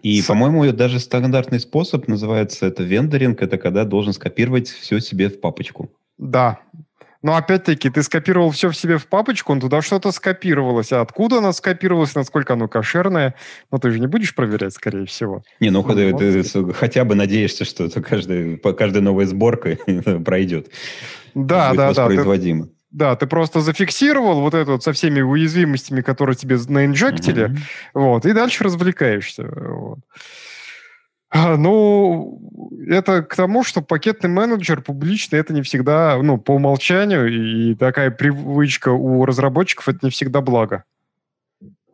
[SPEAKER 2] И, по-моему, даже стандартный способ называется это вендоринг, это когда должен скопировать все себе в папочку.
[SPEAKER 3] Да. Но опять-таки, ты скопировал все в себе в папочку, он туда что-то скопировалось. А откуда оно скопировалось, насколько оно кошерное, ну ты же не будешь проверять, скорее всего.
[SPEAKER 2] Не, ну, ну ты, ты хотя бы надеешься, что это каждый, каждая новая сборка пройдет.
[SPEAKER 3] Да, да, да.
[SPEAKER 2] Воспроизводимо.
[SPEAKER 3] Ты, да, ты просто зафиксировал вот это вот со всеми уязвимостями, которые тебе наинжектили, mm-hmm. вот, и дальше развлекаешься. Вот. А, ну, это к тому, что пакетный менеджер публичный, это не всегда, ну, по умолчанию, и такая привычка у разработчиков, это не всегда благо.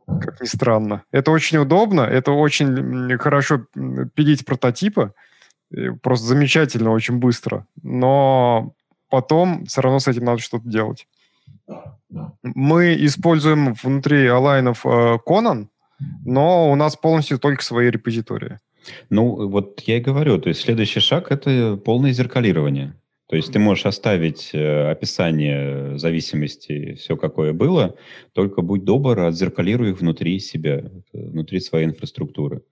[SPEAKER 3] Как ни странно. Это очень удобно, это очень хорошо пилить прототипы, просто замечательно, очень быстро. Но потом все равно с этим надо что-то делать. Мы используем внутри алайнов э, Conan, но у нас полностью только свои репозитории.
[SPEAKER 2] Ну, вот я и говорю, то есть следующий шаг – это полное зеркалирование. То есть ты можешь оставить э, описание зависимости, все какое было, только будь добр, отзеркалируй их внутри себя, внутри своей инфраструктуры.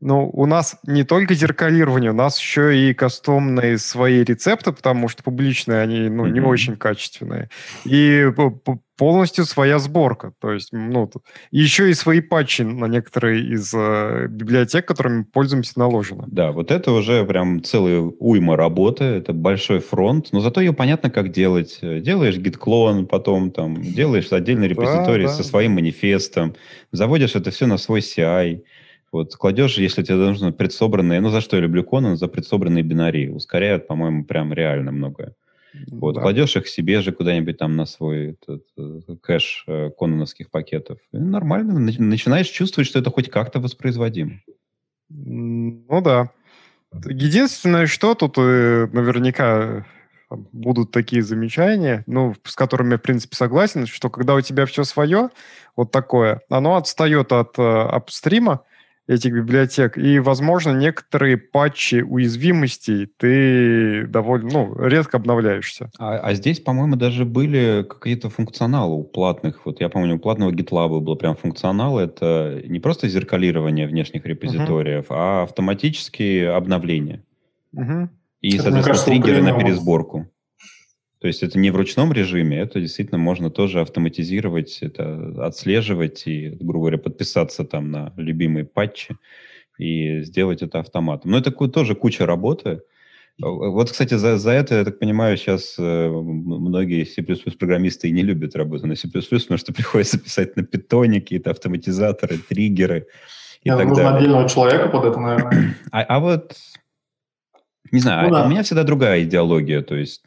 [SPEAKER 3] Ну, у нас не только зеркалирование, у нас еще и кастомные свои рецепты, потому что публичные они ну, mm-hmm. не очень качественные. И полностью своя сборка. То есть, ну, еще и свои патчи на некоторые из э, библиотек, которыми пользуемся, наложено.
[SPEAKER 2] Да, вот это уже прям целая уйма работы, это большой фронт, но зато ее понятно, как делать. Делаешь гид-клон, потом там делаешь отдельный репозиторий да, да. со своим манифестом, заводишь это все на свой CI, вот кладешь, если тебе нужно предсобранные, ну за что я люблю Конан, за предсобранные бинарии. Ускоряют, по-моему, прям реально многое. Вот, да. кладешь их себе же куда-нибудь там на свой этот, э, кэш э, кононовских пакетов. И нормально, начинаешь чувствовать, что это хоть как-то воспроизводимо.
[SPEAKER 3] Ну да. Единственное, что тут э, наверняка будут такие замечания, ну, с которыми я, в принципе, согласен, что когда у тебя все свое, вот такое, оно отстает от э, апстрима, этих библиотек. И, возможно, некоторые патчи уязвимостей ты довольно, ну, редко обновляешься.
[SPEAKER 2] А, а здесь, по-моему, даже были какие-то функционалы у платных. Вот я помню, у платного GitLab был прям функционал. Это не просто зеркалирование внешних репозиториев, uh-huh. а автоматические обновления. Uh-huh. И, соответственно, триггеры на пересборку. То есть это не в ручном режиме, это действительно можно тоже автоматизировать, это отслеживать и, грубо говоря, подписаться там на любимые патчи и сделать это автоматом. Но это тоже куча работы. Вот, кстати, за, за это, я так понимаю, сейчас э, многие C++ программисты и не любят работу на C++, потому что приходится писать на питоне какие-то автоматизаторы, триггеры и
[SPEAKER 1] Нет,
[SPEAKER 2] так
[SPEAKER 1] нужно
[SPEAKER 2] далее.
[SPEAKER 1] отдельного человека под это, наверное.
[SPEAKER 2] А, а вот, не знаю, ну, а да. у меня всегда другая идеология, то есть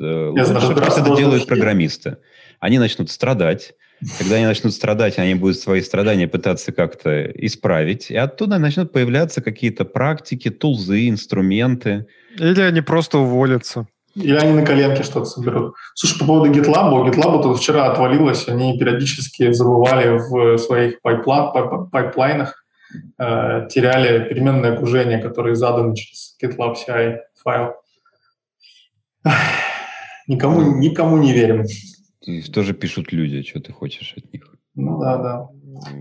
[SPEAKER 2] Э, знаю, пусть это делают программисты. Они начнут страдать. Когда они начнут страдать, они будут свои страдания пытаться как-то исправить. И оттуда начнут появляться какие-то практики, тулзы, инструменты.
[SPEAKER 3] Или они просто уволятся.
[SPEAKER 1] Или они на коленке что-то соберут. Слушай, по поводу GitLab, у GitLab тут вчера отвалилось, они периодически забывали в своих pipeline, pipeline ах, э, теряли переменное окружение, которое задано через GitLab CI файл. Никому, никому не верим.
[SPEAKER 2] Что же пишут люди, что ты хочешь от них?
[SPEAKER 1] Ну да, да.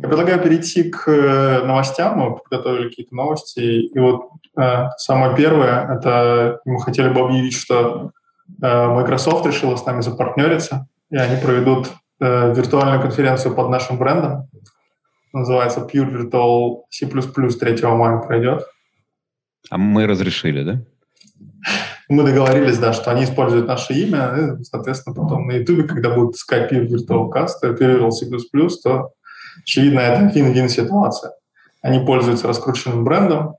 [SPEAKER 1] Я предлагаю перейти к э, новостям. Мы подготовили какие-то новости. И вот э, самое первое, это мы хотели бы объявить, что э, Microsoft решила с нами запартнериться, и они проведут э, виртуальную конференцию под нашим брендом. Называется Pure Virtual C++ 3 мая пройдет.
[SPEAKER 2] А мы разрешили, да?
[SPEAKER 1] Мы договорились, да, что они используют наше имя, и, соответственно, потом на YouTube, когда будут искать Pure Virtual Cast, Pure C++, то, очевидно, это вин-вин ситуация. Они пользуются раскрученным брендом,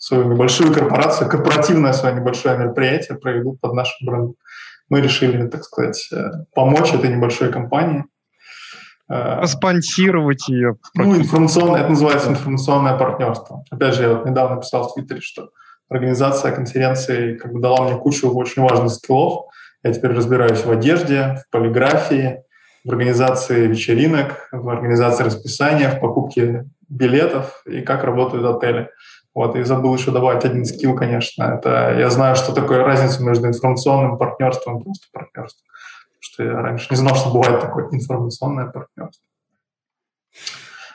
[SPEAKER 1] свою небольшую корпорацию, корпоративное свое небольшое мероприятие проведут под нашим брендом. Мы решили, так сказать, э, помочь этой небольшой компании.
[SPEAKER 3] Э, Спонсировать ее.
[SPEAKER 1] Ну, информационное, это называется информационное партнерство. Опять же, я вот недавно писал в Твиттере, что организация конференции как бы дала мне кучу очень важных скиллов. Я теперь разбираюсь в одежде, в полиграфии, в организации вечеринок, в организации расписания, в покупке билетов и как работают отели. Вот, и забыл еще добавить один скилл, конечно. Это я знаю, что такое разница между информационным партнерством и просто партнерством. Потому что я раньше не знал, что бывает такое информационное партнерство.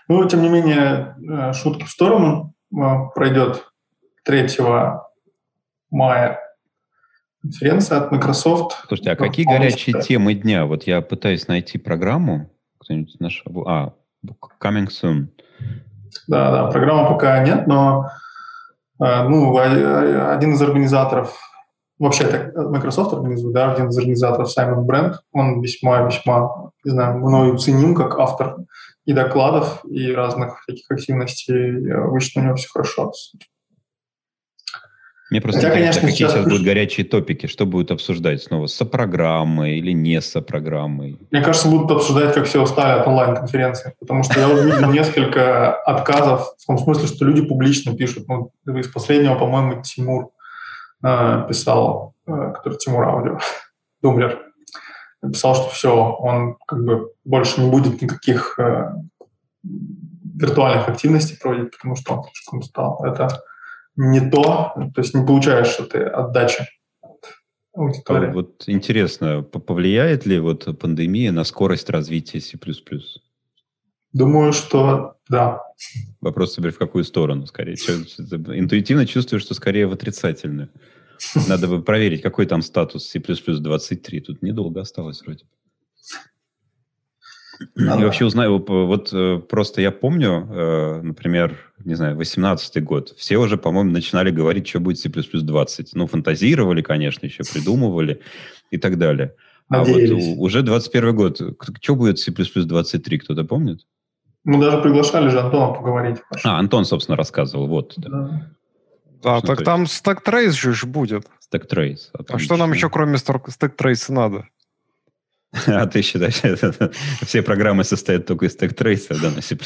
[SPEAKER 1] Ну, тем не менее, э, шутки в сторону. Э, пройдет 3 мая конференция от Microsoft.
[SPEAKER 2] Слушайте, а какие горячие темы дня? Вот я пытаюсь найти программу. Кто-нибудь нашел? А, Coming Soon.
[SPEAKER 1] Да, да, программы пока нет, но э, ну, один из организаторов, вообще это Microsoft организует, да, один из организаторов Саймон Бренд, он весьма-весьма, не знаю, мною ценим как автор и докладов, и разных таких активностей. Обычно у него все хорошо.
[SPEAKER 2] Мне просто Хотя, интересно, конечно, какие сейчас, будут горячие топики, что будут обсуждать снова, сопрограммой или не сопрограммой?
[SPEAKER 1] Мне кажется, будут обсуждать, как все устали от онлайн-конференции, потому что я увидел несколько отказов, в том смысле, что люди публично пишут. Ну, из последнего, по-моему, Тимур э, писал, э, который Тимур Аудио, Думлер, написал, что все, он как бы больше не будет никаких э, виртуальных активностей проводить, потому что он слишком устал. Это не то, то есть не получаешь этой отдачи
[SPEAKER 2] аудитории. А вот интересно, повлияет ли вот пандемия на скорость развития C++?
[SPEAKER 1] Думаю, что Да.
[SPEAKER 2] Вопрос теперь в какую сторону, скорее. Интуитивно чувствую, что скорее в отрицательную. Надо бы проверить, какой там статус C++23. Тут недолго осталось вроде. И вообще узнаю, вот э, просто я помню, э, например, не знаю, 18 год, все уже, по-моему, начинали говорить, что будет C++20. Ну, фантазировали, конечно, еще придумывали и так далее. Надеялись. А вот уже 21 год, что будет C++23, кто-то помнит?
[SPEAKER 1] Мы даже приглашали же Антона поговорить.
[SPEAKER 2] А, Антон, собственно, рассказывал, вот.
[SPEAKER 3] Да, да так там Stack Trace же будет.
[SPEAKER 2] Stack Trace.
[SPEAKER 3] А что нам еще кроме Stack Trace надо?
[SPEAKER 2] А ты считаешь, все программы состоят только из тег-трейсов, да, на C++?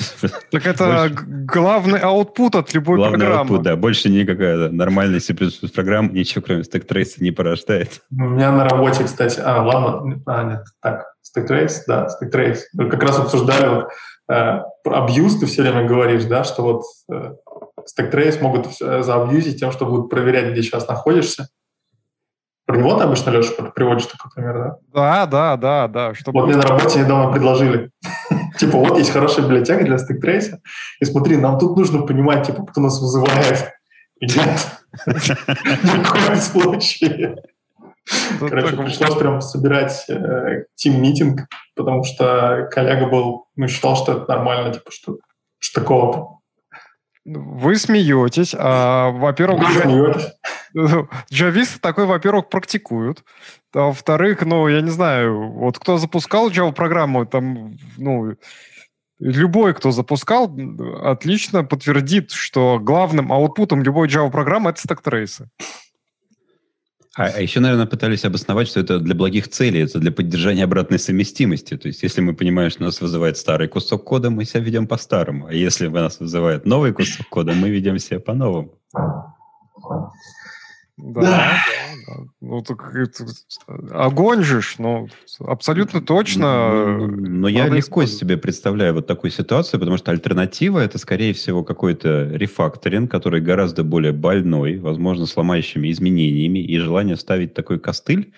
[SPEAKER 3] Так это Больше... главный output от любой главный программы. Главный output,
[SPEAKER 2] да. Больше никакая нормальная C++ программа ничего, кроме тег-трейса, не порождает.
[SPEAKER 1] У меня на работе, кстати... А, ладно. А, нет, так. Stack да, Stack Мы как раз обсуждали вот, э, абьюз, ты все время говоришь, да, что вот э, Stack могут э, заабьюзить тем, что будут проверять, где сейчас находишься. Про него ты обычно, Леша, приводишь такой пример, да?
[SPEAKER 3] Да, да, да, да.
[SPEAKER 1] Чтобы... Вот мне на работе недавно предложили. типа, вот есть хорошая библиотека для стейк-трейса, и смотри, нам тут нужно понимать, типа, кто нас вызывает. нет, ни в коем случае. Короче, пришлось прям собирать э, тим-митинг, потому что коллега был, ну, считал, что это нормально, типа, что, что такого-то.
[SPEAKER 3] Вы смеетесь. А, во-первых. Джависты такой, во-первых, практикуют. А во-вторых, ну, я не знаю, вот кто запускал Java-программу, там, ну, любой, кто запускал, отлично подтвердит, что главным output ом любой Java-программы — это stack trace ы.
[SPEAKER 2] А, а еще, наверное, пытались обосновать, что это для благих целей, это для поддержания обратной совместимости. То есть, если мы понимаем, что нас вызывает старый кусок кода, мы себя ведем по-старому. А если нас вызывает новый кусок кода, мы ведем себя по-новому.
[SPEAKER 3] Да, да, да. Ну, так это, огонь же, ну, абсолютно точно.
[SPEAKER 2] Но, но я легко себе представляю вот такую ситуацию, потому что альтернатива это, скорее всего, какой-то рефакторинг, который гораздо более больной, возможно, с ломающими изменениями, и желание ставить такой костыль,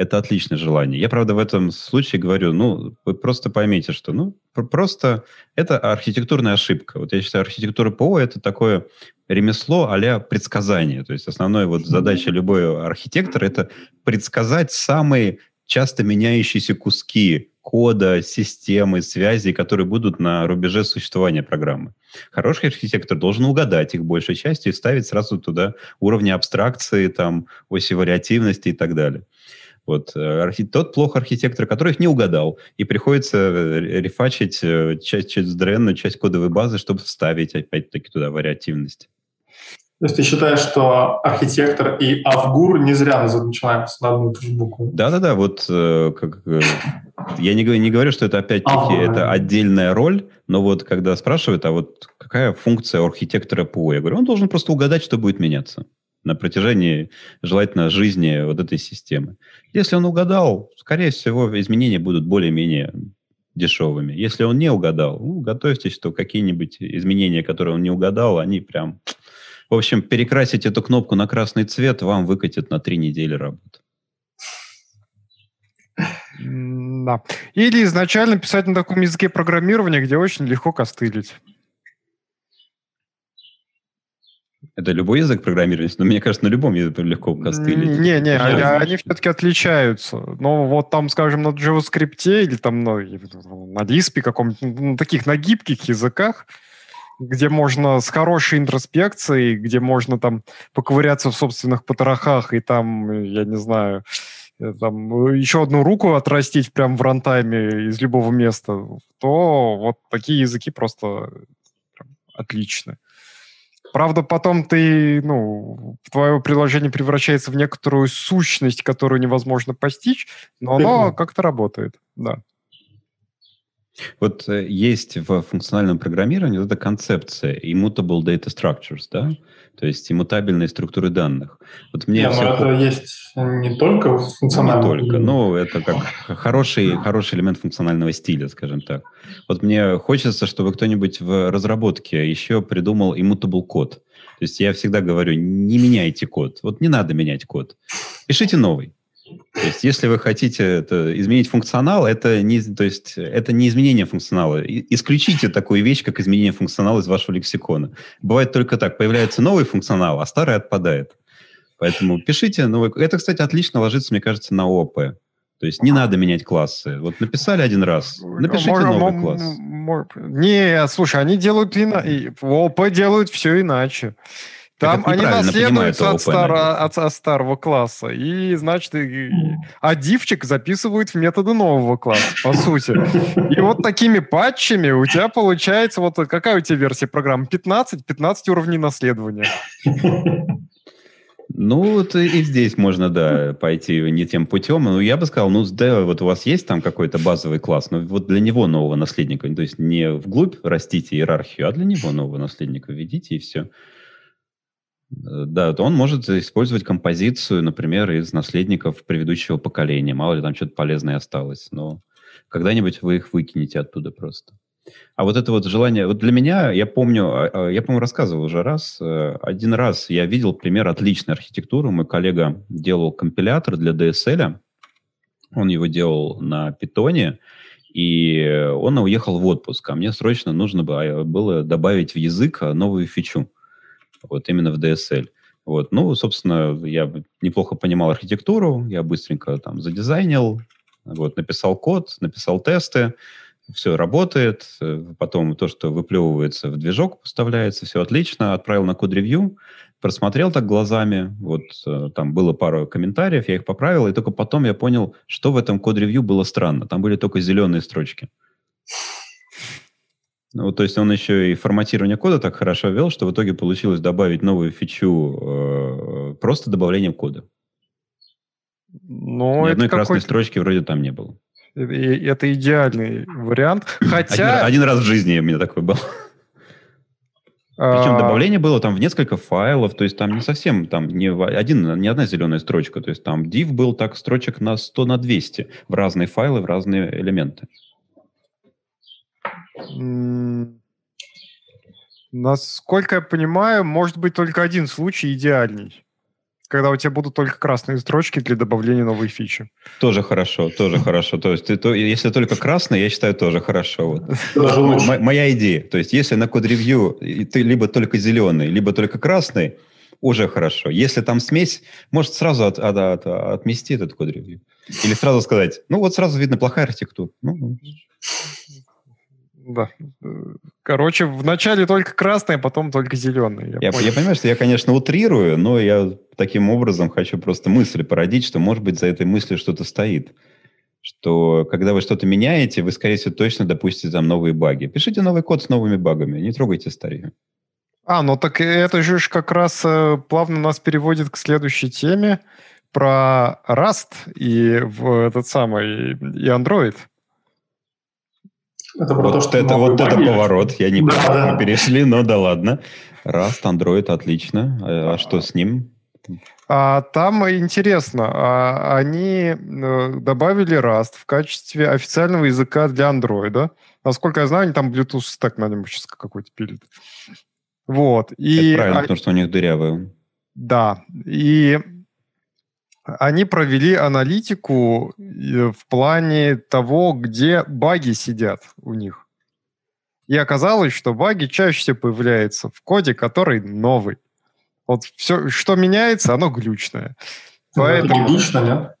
[SPEAKER 2] это отличное желание. Я, правда, в этом случае говорю, ну, вы просто поймите, что, ну, просто это архитектурная ошибка. Вот я считаю, архитектура ПО — это такое ремесло а предсказание. То есть основная вот задача любой архитектора — это предсказать самые часто меняющиеся куски кода, системы, связи, которые будут на рубеже существования программы. Хороший архитектор должен угадать их большей частью и ставить сразу туда уровни абстракции, там, оси вариативности и так далее. Вот. Э, тот плохо архитектор, который их не угадал, и приходится э, рефачить э, часть, часть дренную, часть кодовой базы, чтобы вставить опять-таки туда вариативность.
[SPEAKER 1] То есть ты считаешь, что архитектор и Авгур не зря начинаются на одну и ту же букву?
[SPEAKER 2] Да-да-да, вот как, я не, не говорю, что это опять-таки это отдельная роль, но вот когда спрашивают, а вот какая функция архитектора ПО, я говорю, он должен просто угадать, что будет меняться на протяжении, желательно, жизни вот этой системы. Если он угадал, скорее всего, изменения будут более-менее дешевыми. Если он не угадал, ну, готовьтесь, что какие-нибудь изменения, которые он не угадал, они прям... В общем, перекрасить эту кнопку на красный цвет вам выкатит на три недели работы.
[SPEAKER 3] Да. Или изначально писать на таком языке программирования, где очень легко костылить.
[SPEAKER 2] Это любой язык программирования? Но мне кажется, на любом языке легко костылить.
[SPEAKER 3] Не, не, они, они все-таки отличаются. Но вот там, скажем, на JavaScript или там на, на Lisp каком-то, на таких, на гибких языках, где можно с хорошей интроспекцией, где можно там поковыряться в собственных потрохах и там, я не знаю, э, там, еще одну руку отрастить прямо в рантайме из любого места, то вот такие языки просто отличны. Правда, потом ты, ну, твое приложение превращается в некоторую сущность, которую невозможно постичь, но оно как-то работает, да.
[SPEAKER 2] Вот э, есть в функциональном программировании вот эта концепция immutable data structures, да? То есть иммутабельные структуры данных. Вот
[SPEAKER 1] мне Нет, все... это есть не только в функциональном.
[SPEAKER 2] Ну, не только, но это как хороший, хороший элемент функционального стиля, скажем так. Вот мне хочется, чтобы кто-нибудь в разработке еще придумал immutable код. То есть я всегда говорю, не меняйте код. Вот не надо менять код. Пишите новый. То есть, если вы хотите это, изменить функционал, это не, то есть, это не изменение функционала. исключите такую вещь, как изменение функционала из вашего лексикона. Бывает только так. Появляется новый функционал, а старый отпадает. Поэтому пишите новый... Это, кстати, отлично ложится, мне кажется, на ОП. То есть не надо менять классы. Вот написали один раз, напишите Можно, новый класс.
[SPEAKER 3] Не, слушай, они делают иначе. В ОП делают все иначе. Там они наследуются от, стар, от, от старого класса. И, значит, и, а дивчик записывают в методы нового класса, по сути. И вот такими патчами у тебя получается... Вот какая у тебя версия программы? 15? 15 уровней наследования.
[SPEAKER 2] Ну, вот и здесь можно, да, пойти не тем путем. Но я бы сказал, ну, да, вот у вас есть там какой-то базовый класс, но вот для него нового наследника, то есть не вглубь растите иерархию, а для него нового наследника введите, и все. Да, то он может использовать композицию, например, из наследников предыдущего поколения. Мало ли там что-то полезное осталось. Но когда-нибудь вы их выкинете оттуда просто. А вот это вот желание... Вот для меня, я помню, а, а, я, по-моему, рассказывал уже раз. Э, один раз я видел пример отличной архитектуры. Мой коллега делал компилятор для DSL. Он его делал на питоне. И он уехал в отпуск. А мне срочно нужно было добавить в язык новую фичу вот именно в DSL. Вот. Ну, собственно, я неплохо понимал архитектуру, я быстренько там задизайнил, вот, написал код, написал тесты, все работает, потом то, что выплевывается в движок, поставляется, все отлично, отправил на код-ревью, просмотрел так глазами, вот э, там было пару комментариев, я их поправил, и только потом я понял, что в этом код-ревью было странно. Там были только зеленые строчки. Ну, то есть он еще и форматирование кода так хорошо вел, что в итоге получилось добавить новую фичу э, просто добавлением кода. Но Ни одной красной строчки вроде там не было.
[SPEAKER 3] Это идеальный вариант.
[SPEAKER 2] Хотя... Один, один раз в жизни у меня такой был. Причем а, добавление было там в несколько файлов, то есть там не совсем, там не, один, не одна зеленая строчка, то есть там div был так строчек на 100 на 200 в разные файлы, в разные элементы.
[SPEAKER 3] Насколько я понимаю, может быть только один случай идеальный. Когда у тебя будут только красные строчки для добавления новой фичи.
[SPEAKER 2] Тоже хорошо, тоже хорошо. То есть, ты, то, если только красный, я считаю, тоже хорошо. Вот. Моя идея. То есть, если на код-ревью ты либо только зеленый, либо только красный, уже хорошо. Если там смесь, может сразу от, от, от, отмести этот код-ревью. Или сразу сказать, ну вот сразу видно плохая архитектура. Ну, ну.
[SPEAKER 3] Да. Короче, вначале только красный, а потом только зеленый.
[SPEAKER 2] Я, я, я понимаю, что я, конечно, утрирую, но я таким образом хочу просто мысли породить, что, может быть, за этой мыслью что-то стоит. Что когда вы что-то меняете, вы, скорее всего, точно допустите там новые баги. Пишите новый код с новыми багами, не трогайте старые.
[SPEAKER 3] А, ну так это же как раз э, плавно нас переводит к следующей теме про Rust и в этот самый и Android.
[SPEAKER 2] Это про вот то, что это вот это поворот. Я не да, понял, да. мы перешли, но да ладно. Rust, Android, отлично. А, а что с ним?
[SPEAKER 3] А, там интересно, а, они э, добавили Rust в качестве официального языка для Android. Насколько я знаю, они там Bluetooth стек на нем сейчас какой-то пилят. Вот.
[SPEAKER 2] И, Это правильно, а... потому что у них дырявые.
[SPEAKER 3] Да. И они провели аналитику э, в плане того, где баги сидят у них. И оказалось, что баги чаще всего появляются в коде, который новый. Вот все, что меняется, оно глючное.
[SPEAKER 1] Ну, Поэтому, это глючно, нет?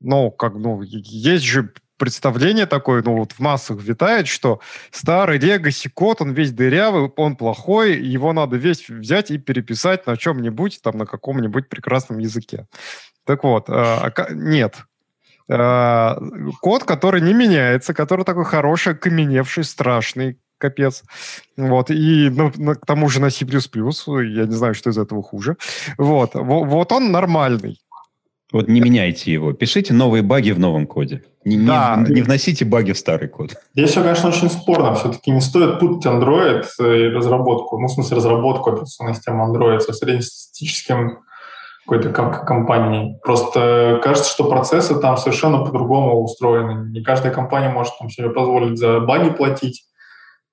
[SPEAKER 3] Ну, как, ну, есть же представление такое, ну вот в массах витает, что старый Legacy код, он весь дырявый, он плохой, его надо весь взять и переписать на чем-нибудь, там, на каком-нибудь прекрасном языке. Так вот, э, нет. Э, код, который не меняется, который такой хороший, каменевший, страшный, капец. Вот, и ну, к тому же на C++, я не знаю, что из этого хуже. Вот, вот он нормальный.
[SPEAKER 2] Вот не меняйте его. Пишите новые баги в новом коде. Не, да. не, не вносите баги в старый код.
[SPEAKER 1] Здесь все, конечно, очень спорно. Все-таки не стоит путать Android и разработку. Ну, в смысле, разработку операционной системы Android со среднестатистическим какой-то компанией. Просто кажется, что процессы там совершенно по-другому устроены. Не каждая компания может там себе позволить за баги платить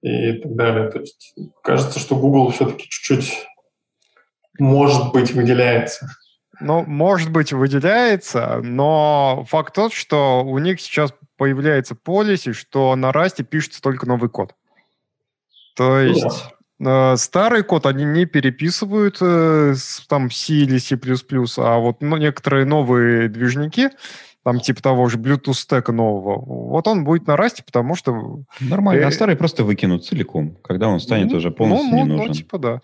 [SPEAKER 1] и так далее. То есть кажется, что Google все-таки чуть-чуть, может быть, выделяется.
[SPEAKER 3] Ну, может быть, выделяется, но факт тот, что у них сейчас появляется полиси, что на расте пишется только новый код. То есть э, старый код они не переписывают э, там C или C++, а вот ну, некоторые новые движники, там типа того же Bluetooth стека нового, вот он будет на расте, потому что...
[SPEAKER 2] Нормально, а э... а старый просто выкинут целиком, когда он станет ну, уже полностью ну, не ну, нужен. Ну,
[SPEAKER 3] типа да.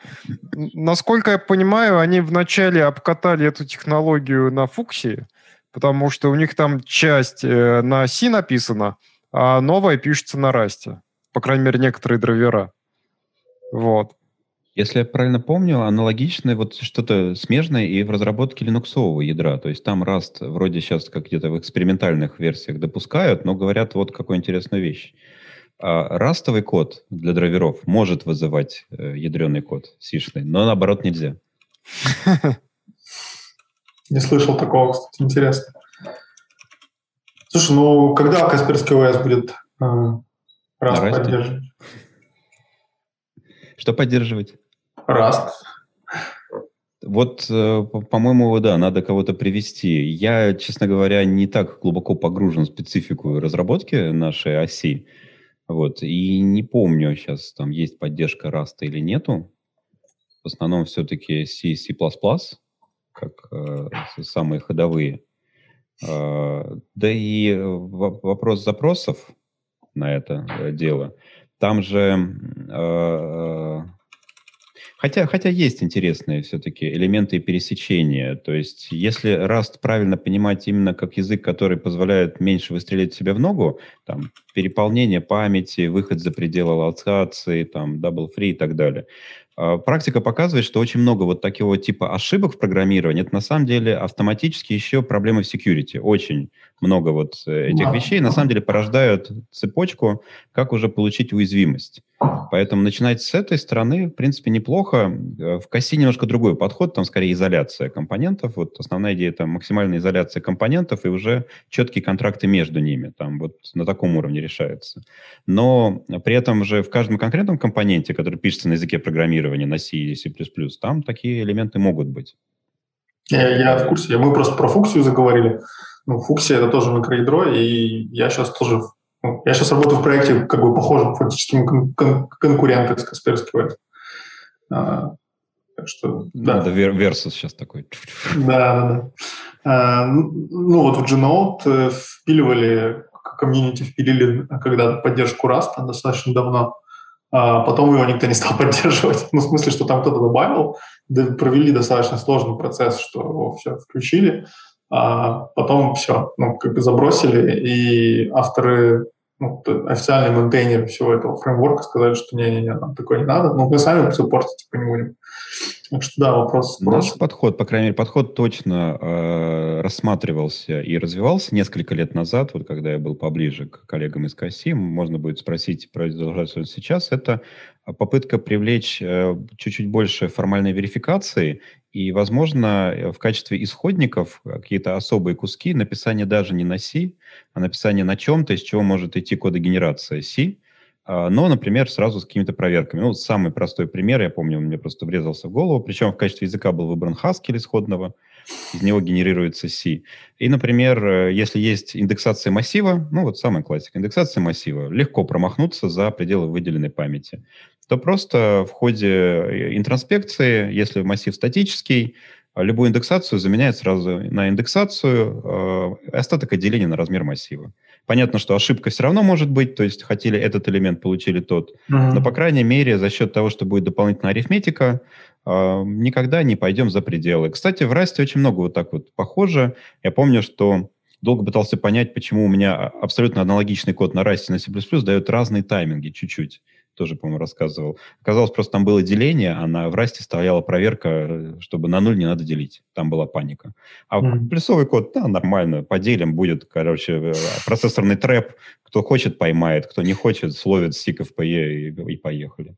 [SPEAKER 3] Насколько я понимаю, они вначале обкатали эту технологию на Фуксии, потому что у них там часть э, на C написана, а новая пишется на расте. По крайней мере, некоторые драйвера. Вот.
[SPEAKER 2] Если я правильно помню, аналогичное вот что-то смежное и в разработке линуксового ядра. То есть там Rust вроде сейчас как где-то в экспериментальных версиях допускают, но говорят вот какую интересную вещь. А растовый код для драйверов может вызывать э, ядреный код сишный, но наоборот нельзя.
[SPEAKER 1] Не слышал такого, кстати, интересно. Слушай, ну когда Касперский ОС будет э, Rust поддерживать?
[SPEAKER 2] Что поддерживать?
[SPEAKER 1] Rust.
[SPEAKER 2] Вот, э, по-моему, да, надо кого-то привести. Я, честно говоря, не так глубоко погружен в специфику разработки нашей оси. Вот, и не помню сейчас, там есть поддержка Rust или нету. В основном все-таки C, C++, как э, самые ходовые. Э, да и вопрос запросов на это э, дело. Там же э, Хотя, хотя есть интересные все-таки элементы пересечения. То есть, если Rust правильно понимать именно как язык, который позволяет меньше выстрелить себе в ногу, там, переполнение памяти, выход за пределы локации, там, double free и так далее, практика показывает, что очень много вот такого типа ошибок в программировании, это на самом деле автоматически еще проблемы в security. Очень много вот э, этих вещей на самом деле порождают цепочку, как уже получить уязвимость. Поэтому начинать с этой стороны, в принципе, неплохо. Э, в косе немножко другой подход, там скорее изоляция компонентов. Вот основная идея это максимальная изоляция компонентов и уже четкие контракты между ними. Там вот на таком уровне решается. Но при этом же в каждом конкретном компоненте, который пишется на языке программирования, на C и C++, там такие элементы могут быть.
[SPEAKER 1] Я, я в курсе. Мы просто про фуксию заговорили. Ну, фуксия — это тоже микроядро, и я сейчас тоже ну, я сейчас работаю в проекте, как бы похожем фактически кон- кон- конкуренты с Касперский Web. А,
[SPEAKER 2] так что, да. Это Versus сейчас такой.
[SPEAKER 1] Да, да, да. А, ну, вот в Gnote э, впиливали, комьюнити впилили когда поддержку Rust достаточно давно, а потом его никто не стал поддерживать. Ну, в смысле, что там кто-то добавил, провели достаточно сложный процесс, что его все включили, а потом все, ну, как бы забросили, и авторы, ну, официальные мейнтейнеры всего этого фреймворка сказали, что не-не-не, нам такое не надо, но мы сами суппортить типа не будем. Так что да, вопрос.
[SPEAKER 2] Наш подход, по крайней мере, подход точно э, рассматривался и развивался несколько лет назад, вот когда я был поближе к коллегам из КАСИ, можно будет спросить, продолжается сейчас, это попытка привлечь э, чуть-чуть больше формальной верификации и, возможно, э, в качестве исходников какие-то особые куски написания даже не на C, а написание на чем-то, из чего может идти кодогенерация C, а, но, например, сразу с какими-то проверками. Ну, самый простой пример, я помню, он мне просто врезался в голову, причем в качестве языка был выбран Haskell исходного, из него генерируется C. И, например, э, если есть индексация массива, ну вот самая классика, индексация массива, легко промахнуться за пределы выделенной памяти, то просто в ходе э, интранспекции, если массив статический, любую индексацию заменяет сразу на индексацию э, остаток отделения на размер массива. Понятно, что ошибка все равно может быть, то есть хотели этот элемент, получили тот. Mm-hmm. Но, по крайней мере, за счет того, что будет дополнительная арифметика, э, никогда не пойдем за пределы. Кстати, в Расте очень много вот так вот похоже. Я помню, что долго пытался понять, почему у меня абсолютно аналогичный код на Расте и на C++ дает разные тайминги чуть-чуть тоже, по-моему, рассказывал. Оказалось, просто там было деление, а на, в расте стояла проверка, чтобы на нуль не надо делить. Там была паника. А mm-hmm. плюсовый код, да, нормально, поделим, будет, короче, э, процессорный трэп. Кто хочет, поймает, кто не хочет, словит стик FPE и, и поехали.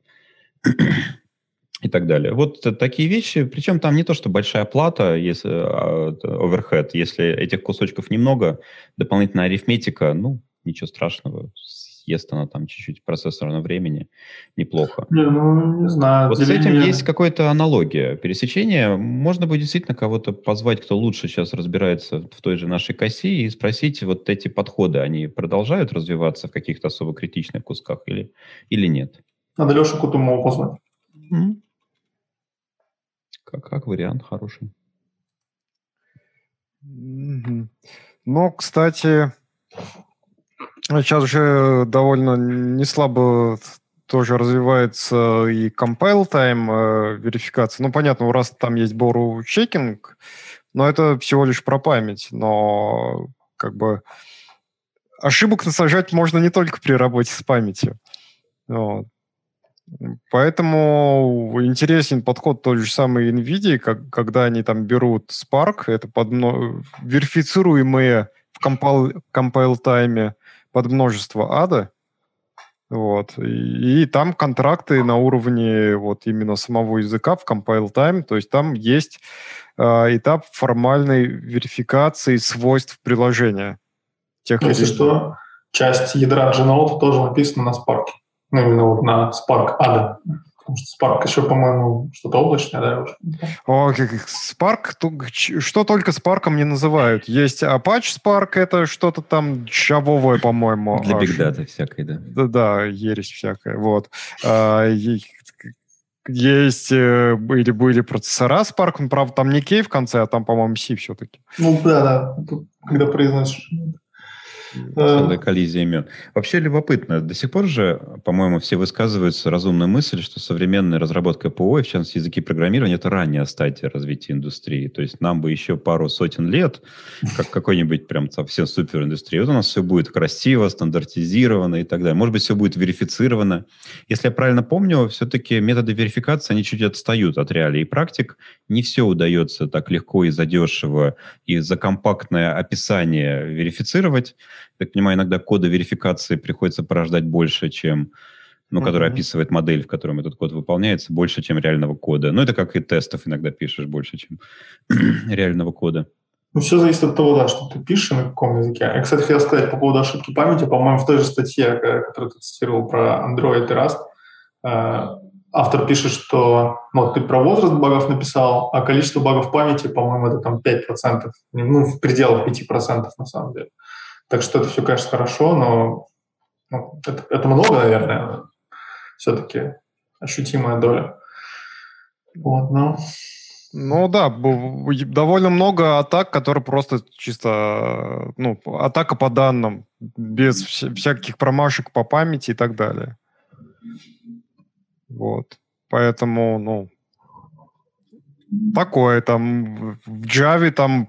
[SPEAKER 2] И так далее. Вот такие вещи, причем там не то, что большая плата, если оверхед, если этих кусочков немного, дополнительная арифметика, ну, ничего страшного, съест она там чуть-чуть процессорного времени, неплохо.
[SPEAKER 1] Не, ну, не знаю.
[SPEAKER 2] Вот с этим есть какая-то аналогия. Пересечение. Можно будет действительно кого-то позвать, кто лучше сейчас разбирается в той же нашей косе, и спросить, вот эти подходы, они продолжают развиваться в каких-то особо критичных кусках или, или нет?
[SPEAKER 1] Надо Лешу Кутумову позвать. Mm-hmm.
[SPEAKER 2] Как, как вариант хороший.
[SPEAKER 3] Ну, кстати, сейчас же довольно не слабо тоже развивается и compile time э, верификация. Ну, понятно, у раз там есть бору чекинг, но это всего лишь про память. Но как бы ошибок насажать можно не только при работе с памятью. Вот. Поэтому интересен подход тот же самый NVIDIA, как, когда они там берут Spark, это под, верифицируемые в compile, compile time под множество ада, вот. И, и там контракты на уровне вот именно самого языка в compile time, то есть там есть э, этап формальной верификации свойств приложения.
[SPEAKER 1] Тех Если что, часть ядра Genode тоже написана на Spark. Ну, именно вот на Spark ADA. Потому что Spark еще, по-моему, что-то облачное, да, уже.
[SPEAKER 3] О, Spark, что только Spark не называют. Есть Apache Spark, это что-то там чавовое, по-моему.
[SPEAKER 2] Для Big Data всякой, да.
[SPEAKER 3] Да, да, ересь всякая, вот. А, есть э, были, были процессора Spark, он, правда, там не кей в конце, а там, по-моему, C все-таки.
[SPEAKER 1] Ну, да, да, когда произносишь
[SPEAKER 2] Целая коллизия имен. Вообще любопытно. До сих пор же, по-моему, все высказываются разумную мысль, что современная разработка ПО, в частности языки программирования, это ранняя стадия развития индустрии. То есть нам бы еще пару сотен лет, как какой-нибудь прям совсем супер индустрии. Вот у нас все будет красиво, стандартизировано и так далее. Может быть, все будет верифицировано. Если я правильно помню, все-таки методы верификации, они чуть отстают от реалий практик. Не все удается так легко и задешево, и за компактное описание верифицировать так понимаю, иногда кода верификации приходится порождать больше, чем ну, mm-hmm. который описывает модель, в котором этот код выполняется, больше, чем реального кода. Ну, это как и тестов иногда пишешь больше, чем реального кода.
[SPEAKER 1] Ну, все зависит от того, да, что ты пишешь на каком языке. Я, кстати, хотел сказать по поводу ошибки памяти. По-моему, в той же статье, которую ты цитировал про Android и Rust, э, автор пишет, что ну, ты про возраст багов написал, а количество багов памяти, по-моему, это там 5%. Ну, в пределах 5% на самом деле. Так что это все, конечно, хорошо, но ну, это, это много, наверное, все-таки ощутимая доля. Вот, но...
[SPEAKER 3] Ну да, довольно много атак, которые просто чисто, ну, атака по данным, без всяких промашек по памяти и так далее. Вот. Поэтому, ну, такое там в Java там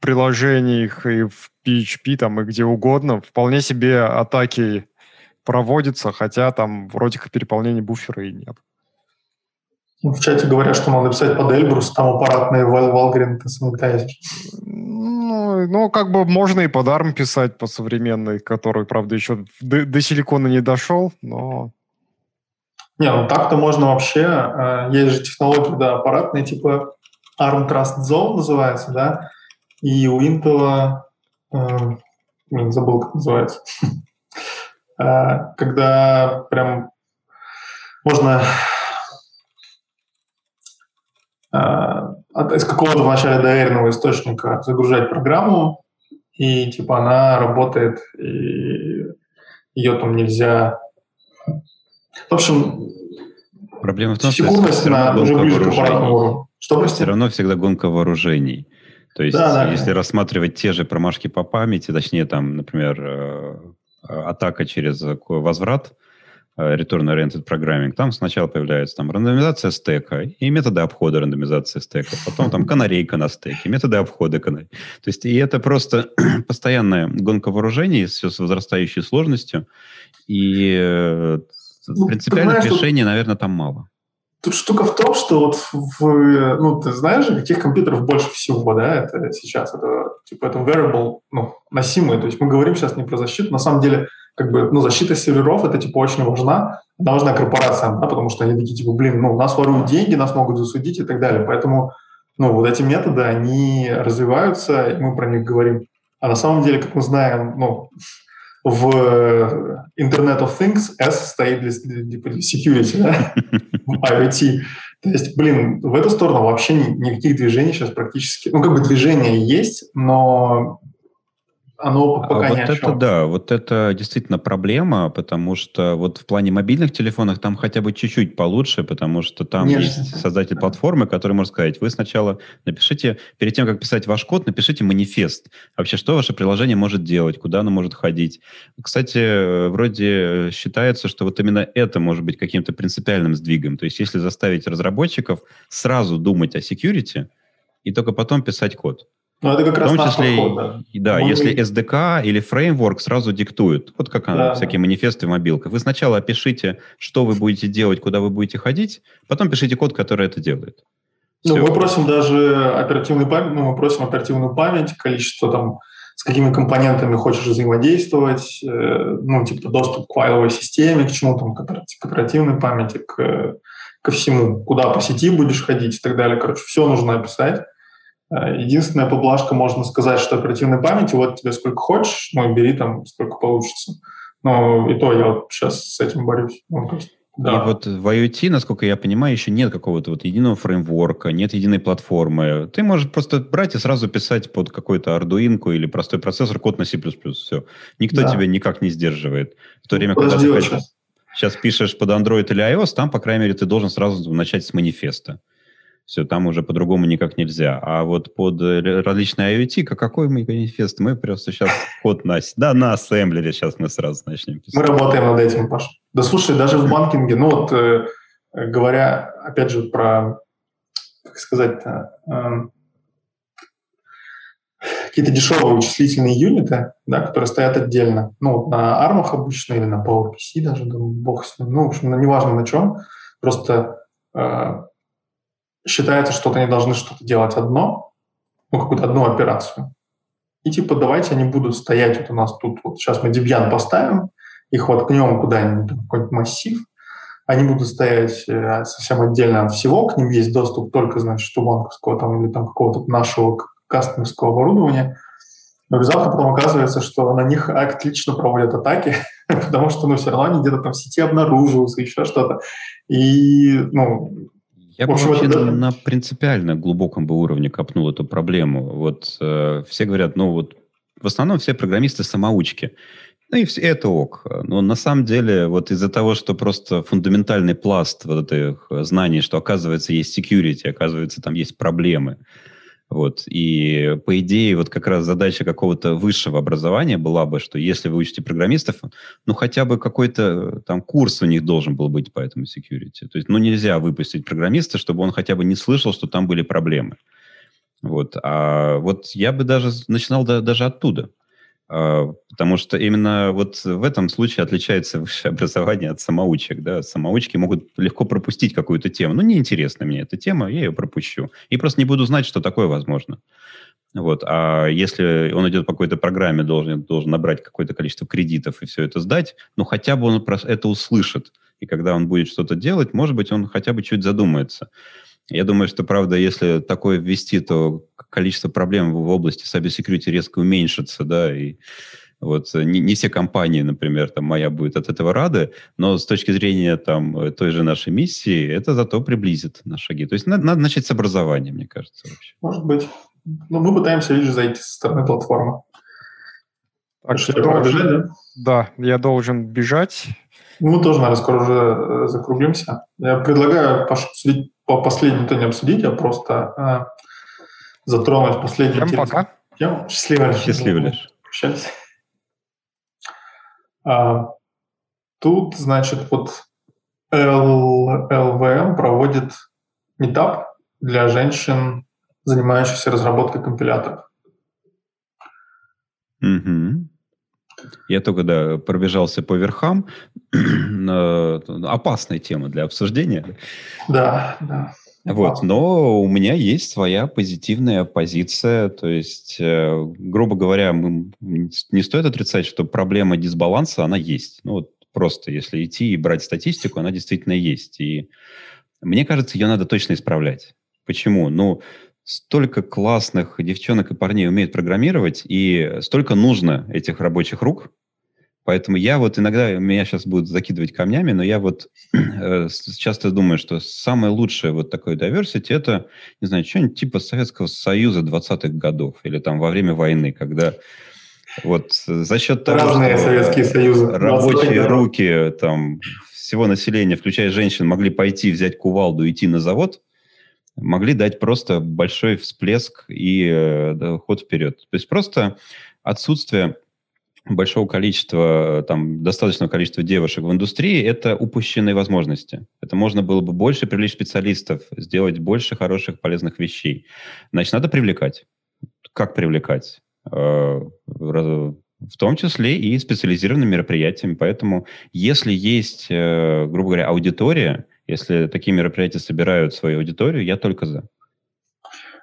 [SPEAKER 3] приложениях и в PHP там и где угодно вполне себе атаки проводятся, хотя там вроде как переполнения буфера и нет.
[SPEAKER 1] Ну, в чате говорят, что надо писать под Эльбрус, там аппаратные Valgrind
[SPEAKER 3] ну, ну, как бы можно и под ARM писать по современной, который, правда, еще до, до силикона не дошел, но
[SPEAKER 1] не, ну так-то можно вообще. Э, есть же технологии, да, аппаратные, типа ARM Trust Zone называется, да, и у Intel, забыл, как называется, э, когда прям можно из какого-то вначале доверенного источника загружать программу, и типа она работает, и ее там нельзя в общем,
[SPEAKER 2] Проблема в том, что все равно гонка вооружений. Что, Все равно всегда гонка вооружений. То есть, да, да, если рассматривать те же промашки по памяти, точнее, там, например, э, атака через возврат, э, return-oriented programming, там сначала появляется там рандомизация стека и методы обхода рандомизации стека, потом там канарейка на стеке, методы обхода канарейки. То есть и это просто постоянная гонка вооружений с, с возрастающей сложностью, и э, ну, Принципиальных решений, тут, наверное, там мало.
[SPEAKER 1] Тут штука в том, что вот в, ну, ты знаешь, каких компьютеров больше всего, да, это сейчас, это, типа, это wearable, ну, носимые, то есть мы говорим сейчас не про защиту, на самом деле, как бы, ну, защита серверов, это, типа, очень важна, она важна корпорациям, да, потому что они такие, типа, блин, ну, нас воруют деньги, нас могут засудить и так далее, поэтому, ну, вот эти методы, они развиваются, и мы про них говорим. А на самом деле, как мы знаем, ну, в Internet of Things S стоит для, для security, да? в IoT. То есть, блин, в эту сторону вообще никаких движений сейчас практически... Ну, как бы движения есть, но оно пока
[SPEAKER 2] а вот это
[SPEAKER 1] чем.
[SPEAKER 2] да, вот это действительно проблема, потому что вот в плане мобильных телефонов там хотя бы чуть-чуть получше, потому что там
[SPEAKER 1] Конечно.
[SPEAKER 2] есть создатель платформы, который может сказать, вы сначала напишите, перед тем, как писать ваш код, напишите манифест. Вообще, что ваше приложение может делать, куда оно может ходить. Кстати, э, вроде считается, что вот именно это может быть каким-то принципиальным сдвигом. То есть если заставить разработчиков сразу думать о security и только потом писать код.
[SPEAKER 1] Ну, это как
[SPEAKER 2] В
[SPEAKER 1] раз
[SPEAKER 2] том
[SPEAKER 1] наш
[SPEAKER 2] числе,
[SPEAKER 1] подход, да.
[SPEAKER 2] да,
[SPEAKER 1] Мы-
[SPEAKER 2] если SDK или фреймворк сразу диктуют, вот как
[SPEAKER 1] Да.
[SPEAKER 2] а, всякие манифесты в мобилках. Вы сначала опишите, что вы будете делать, куда вы будете ходить, потом пишите код, который это делает.
[SPEAKER 1] Ну, мы просим даже оперативную память, ну, мы просим оперативную память, количество там, с какими компонентами хочешь взаимодействовать, э, ну, типа доступ к файловой системе, к чему там, к опера- к оперативной памяти, к, ко всему, куда по сети будешь ходить и так далее. Короче, все нужно описать. Э, Единственная поблажка, можно сказать, что оперативной памяти, вот тебе сколько хочешь, ну, бери там, сколько получится. Но и то я вот сейчас с этим борюсь. Ну, то есть, да.
[SPEAKER 2] И вот в IoT, насколько я понимаю, еще нет какого-то вот единого фреймворка, нет единой платформы. Ты можешь просто брать и сразу писать под какой-то Arduino или простой процессор код на C++. Все. Никто
[SPEAKER 1] Да.
[SPEAKER 2] тебя никак не сдерживает. В то время, когда
[SPEAKER 1] Подожди
[SPEAKER 2] ты хоть-
[SPEAKER 1] сейчас.
[SPEAKER 2] сейчас пишешь под Android или iOS, там, по крайней мере, ты должен сразу начать с манифеста. Все, там уже по-другому никак нельзя. А вот под э, различные IoT, как какой мы манифест? Мы просто сейчас код на... Да, на ассемблере сейчас мы сразу начнем
[SPEAKER 1] Мы
[SPEAKER 2] писать.
[SPEAKER 1] работаем над этим, Паша. Да слушай, даже в банкинге, ну вот э, э, говоря, опять же, про, как сказать-то, эм, какие-то дешевые вычислительные юниты, да, которые стоят отдельно. Ну, на армах обычно или на PowerPC даже, да, бог с ним. Ну, в общем, ну, неважно на чем. Просто э, считается, что они должны что-то делать одно, ну, какую-то одну операцию. И типа давайте они будут стоять вот у нас тут. Вот сейчас мы Debian поставим, их воткнем куда-нибудь, какой-нибудь массив, они будут стоять э, совсем отдельно от всего, к ним есть доступ только, значит, у банковского там, или там какого-то нашего кастомерского оборудования. Но внезапно потом оказывается, что на них отлично проводят атаки, потому что, ну, все равно они где-то там в сети обнаруживаются, еще что-то. И, ну,
[SPEAKER 2] Я бы вообще
[SPEAKER 1] это да.
[SPEAKER 2] на принципиально глубоком бы уровне копнул эту проблему. Вот э, все говорят, ну вот в основном все программисты самоучки. Ну и все, это ок. Но на самом деле вот из-за того, что просто фундаментальный пласт вот этих знаний, что оказывается есть security, оказывается там есть проблемы. Вот. И по идее вот как раз задача какого-то высшего образования была бы, что если вы учите программистов, ну хотя бы какой-то там курс у них должен был быть по этому security. То есть ну нельзя выпустить программиста, чтобы он хотя бы не слышал, что там были проблемы. Вот. А вот я бы даже начинал да- даже оттуда. А, Потому что именно вот в этом случае отличается высшее образование от самоучек. Да? Самоучки могут легко пропустить какую-то тему. Ну, неинтересна мне эта тема, я ее пропущу. И просто не буду знать, что такое возможно. Вот. А если он идет по какой-то программе, должен, должен набрать какое-то количество кредитов и все это сдать, ну, хотя бы он это услышит. И когда он будет что-то делать, может быть, он хотя бы чуть задумается. Я думаю, что, правда, если такое ввести, то количество проблем в области cybersecurity резко уменьшится, да, и вот э, не, не все компании, например, там моя будет от этого рады, но с точки зрения там э, той же нашей миссии, это зато приблизит на шаги. То есть надо, надо начать с образования, мне кажется, вообще.
[SPEAKER 1] может быть. Но мы пытаемся, видишь, зайти со стороны платформы.
[SPEAKER 3] Так,
[SPEAKER 1] Что,
[SPEAKER 3] я
[SPEAKER 1] пора
[SPEAKER 3] должен-
[SPEAKER 1] бежать, да?
[SPEAKER 3] да, я должен бежать.
[SPEAKER 1] Мы тоже, наверное, скоро уже э, закруглимся. Я предлагаю Паша, обсудить по последнему-то не обсудить, а просто э, затронуть последнюю
[SPEAKER 3] Всем
[SPEAKER 1] интересную
[SPEAKER 3] пока.
[SPEAKER 1] тему. Счастливо. лишь.
[SPEAKER 2] Счастливо лишь.
[SPEAKER 1] Прощались. А, тут, значит, вот Л- ЛВМ проводит метап для женщин, занимающихся разработкой компиляторов.
[SPEAKER 2] Мгм. Я только, да, пробежался по верхам. Опасная тема для обсуждения.
[SPEAKER 1] Да, да.
[SPEAKER 2] Вот, но у меня есть своя позитивная позиция, то есть, э, грубо говоря, мы, не стоит отрицать, что проблема дисбаланса, она есть. Ну вот просто, если идти и брать статистику, она действительно есть. И мне кажется, ее надо точно исправлять. Почему? Ну, столько классных девчонок и парней умеют программировать, и столько нужно этих рабочих рук, Поэтому я вот иногда, меня сейчас будут закидывать камнями, но я вот э, часто думаю, что самое лучшее вот такое diversity это, не знаю, что-нибудь типа Советского Союза 20-х годов или там во время войны, когда вот за счет того,
[SPEAKER 1] Разные что Советские Союзы.
[SPEAKER 2] рабочие руки там всего населения, включая женщин, могли пойти взять кувалду и идти на завод, могли дать просто большой всплеск и э, ход вперед. То есть просто отсутствие большого количества, там, достаточного количества девушек в индустрии, это упущенные возможности. Это можно было бы больше привлечь специалистов, сделать больше хороших, полезных вещей. Значит, надо привлекать. Как привлекать? Э, в том числе и специализированными мероприятиями. Поэтому, если есть, э, грубо говоря, аудитория, если такие мероприятия собирают свою аудиторию, я только за.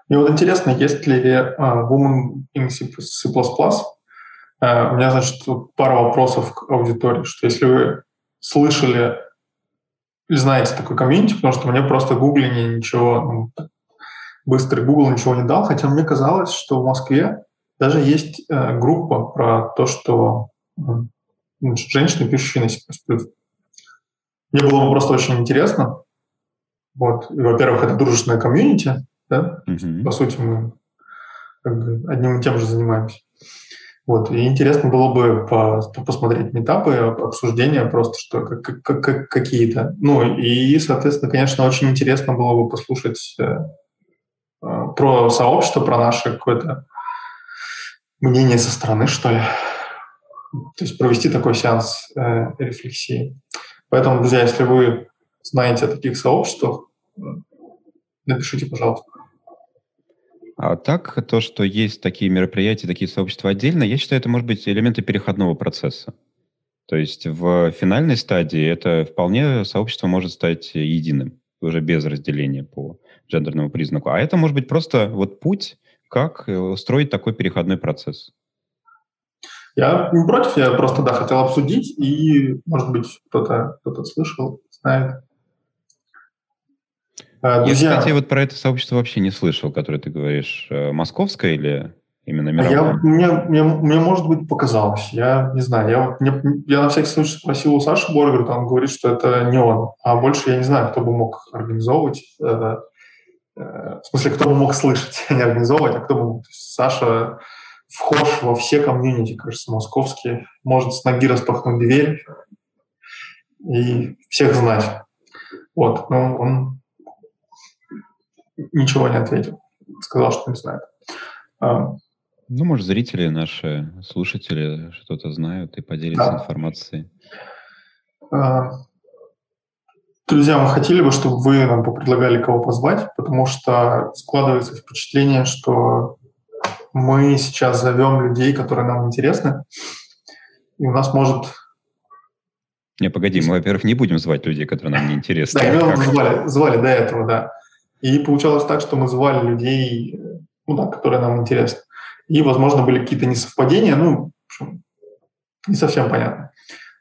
[SPEAKER 1] Мне вот интересно, есть ли uh, Women in C++? Uh, у меня, значит, пара вопросов к аудитории, что если вы слышали или знаете такой комьюнити, потому что мне просто гугление ничего, ну, быстрый Google ничего не дал, хотя мне казалось, что в Москве даже есть э, группа про то, что э, женщины, пишущие на C++. Мне было бы просто очень интересно. Вот. И, во-первых, это дружественная комьюнити, да? Mm-hmm. По сути, мы как бы одним и тем же занимаемся. Вот. И интересно было бы по, посмотреть метапы, обсуждения просто, что как, как, как, какие-то. Ну и, соответственно, конечно, очень интересно было бы послушать э, э, про сообщество, про наше какое-то мнение со стороны, что ли. То есть провести такой сеанс э, рефлексии. Поэтому, друзья, если вы знаете о таких сообществах, напишите, пожалуйста.
[SPEAKER 2] А так, то, что есть такие мероприятия, такие сообщества отдельно, я считаю, это может быть элементы переходного процесса. То есть в финальной стадии это вполне сообщество может стать единым, уже без разделения по гендерному признаку. А это может быть просто вот путь как э, устроить такой переходной процесс?
[SPEAKER 1] Я не против, я просто, да, хотел обсудить, и, может быть, кто-то кто слышал, знает.
[SPEAKER 2] Друзья... Я, кстати, вот про это сообщество вообще не слышал, которое ты говоришь. Э, московское или именно мировое?
[SPEAKER 1] Я, мне, мне, мне, может быть, показалось. Я не знаю. Я, мне, я на всякий случай спросил у Саши Боргерта, он говорит, что это не он. А больше я не знаю, кто бы мог организовывать это Э, в смысле, кто бы мог слышать, не организовывать, а кто бы мог. Саша вхож во все комьюнити, кажется, московские, может с ноги распахнуть дверь и всех знать. Вот, но он ничего не ответил. Сказал, что не знает.
[SPEAKER 2] А, ну, может, зрители наши, слушатели что-то знают и поделятся да. информацией.
[SPEAKER 1] А, Друзья, мы хотели бы, чтобы вы нам предлагали кого позвать, потому что складывается впечатление, что мы сейчас зовем людей, которые нам интересны, и у нас может...
[SPEAKER 2] Не, погоди, мы, во-первых, не будем звать людей, которые нам не интересны.
[SPEAKER 1] Да, мы звали, звали до этого, да. И получалось так, что мы звали людей, ну да, которые нам интересны. И, возможно, были какие-то несовпадения, ну, не совсем понятно.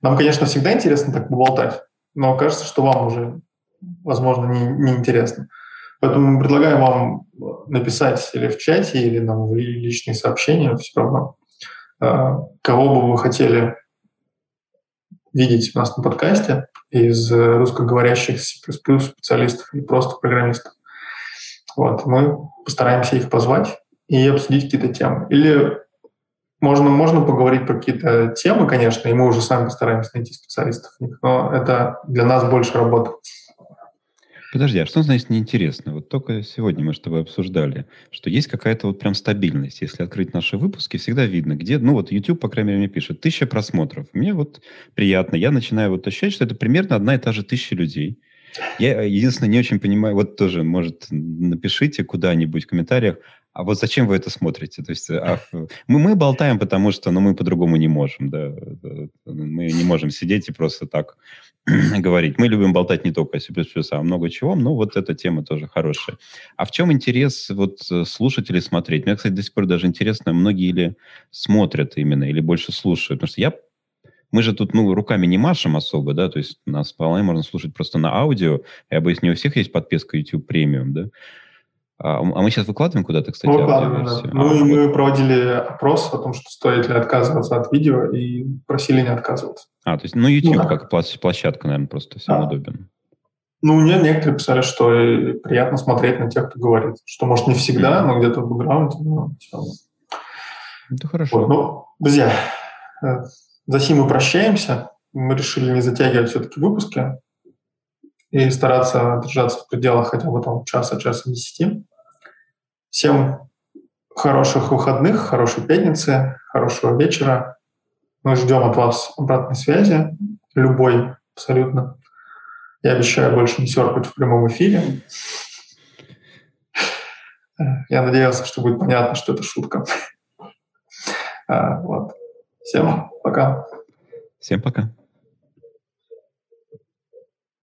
[SPEAKER 1] Нам, конечно, всегда интересно так поболтать, но кажется, что вам уже, возможно, не, не интересно. Поэтому мы предлагаем вам написать или в чате, или нам в личные сообщения, все равно, а, кого бы вы хотели видеть у нас на подкасте из русскоговорящих специалистов и просто программистов. Вот, мы постараемся их позвать и обсудить какие-то темы. Или можно, можно поговорить про какие-то темы, конечно, и мы уже сами постараемся найти специалистов, но это для нас больше работа.
[SPEAKER 2] Подожди, а что значит неинтересно? Вот только сегодня мы с тобой обсуждали, что есть какая-то вот прям стабильность. Если открыть наши выпуски, всегда видно, где, ну вот YouTube, по крайней мере, мне пишет, тысяча просмотров. Мне вот приятно. Я начинаю вот ощущать, что это примерно одна и та же тысяча людей. Я единственное не очень понимаю, вот тоже, может, напишите куда-нибудь в комментариях, а вот зачем вы это смотрите? То есть а, мы, мы болтаем, потому что ну, мы по-другому не можем. Да? Мы не можем сидеть и просто так говорить. Мы любим болтать не только о C++, а много чего, но вот эта тема тоже хорошая. А в чем интерес вот слушателей смотреть? Мне, кстати, до сих пор даже интересно, многие или смотрят именно, или больше слушают. Потому что я мы же тут, ну, руками не машем особо, да, то есть нас вполне можно слушать просто на аудио. Я боюсь, не у всех есть подписка YouTube Premium, да. А, а мы сейчас выкладываем куда-то, кстати,
[SPEAKER 1] Выкладываем, да. Ну а, и вот. мы проводили опрос о том, что стоит ли отказываться от видео, и просили не отказываться.
[SPEAKER 2] А, то есть, ну, YouTube ну, да. как площадка, наверное, просто всем да. удобен.
[SPEAKER 1] Ну, нет, некоторые писали, что приятно смотреть на тех, кто говорит. Что, может, не всегда, mm-hmm. но где-то в бэкграунде, но.
[SPEAKER 2] Это хорошо. Вот,
[SPEAKER 1] ну, друзья, э, за сим мы прощаемся. Мы решили не затягивать все-таки выпуски и стараться держаться в пределах хотя бы там часа, часа десяти. Всем хороших выходных, хорошей пятницы, хорошего вечера. Мы ждем от вас обратной связи, любой абсолютно. Я обещаю больше не серпать в прямом эфире. Я надеялся, что будет понятно, что это шутка. А, вот. Всем пока.
[SPEAKER 2] Всем пока.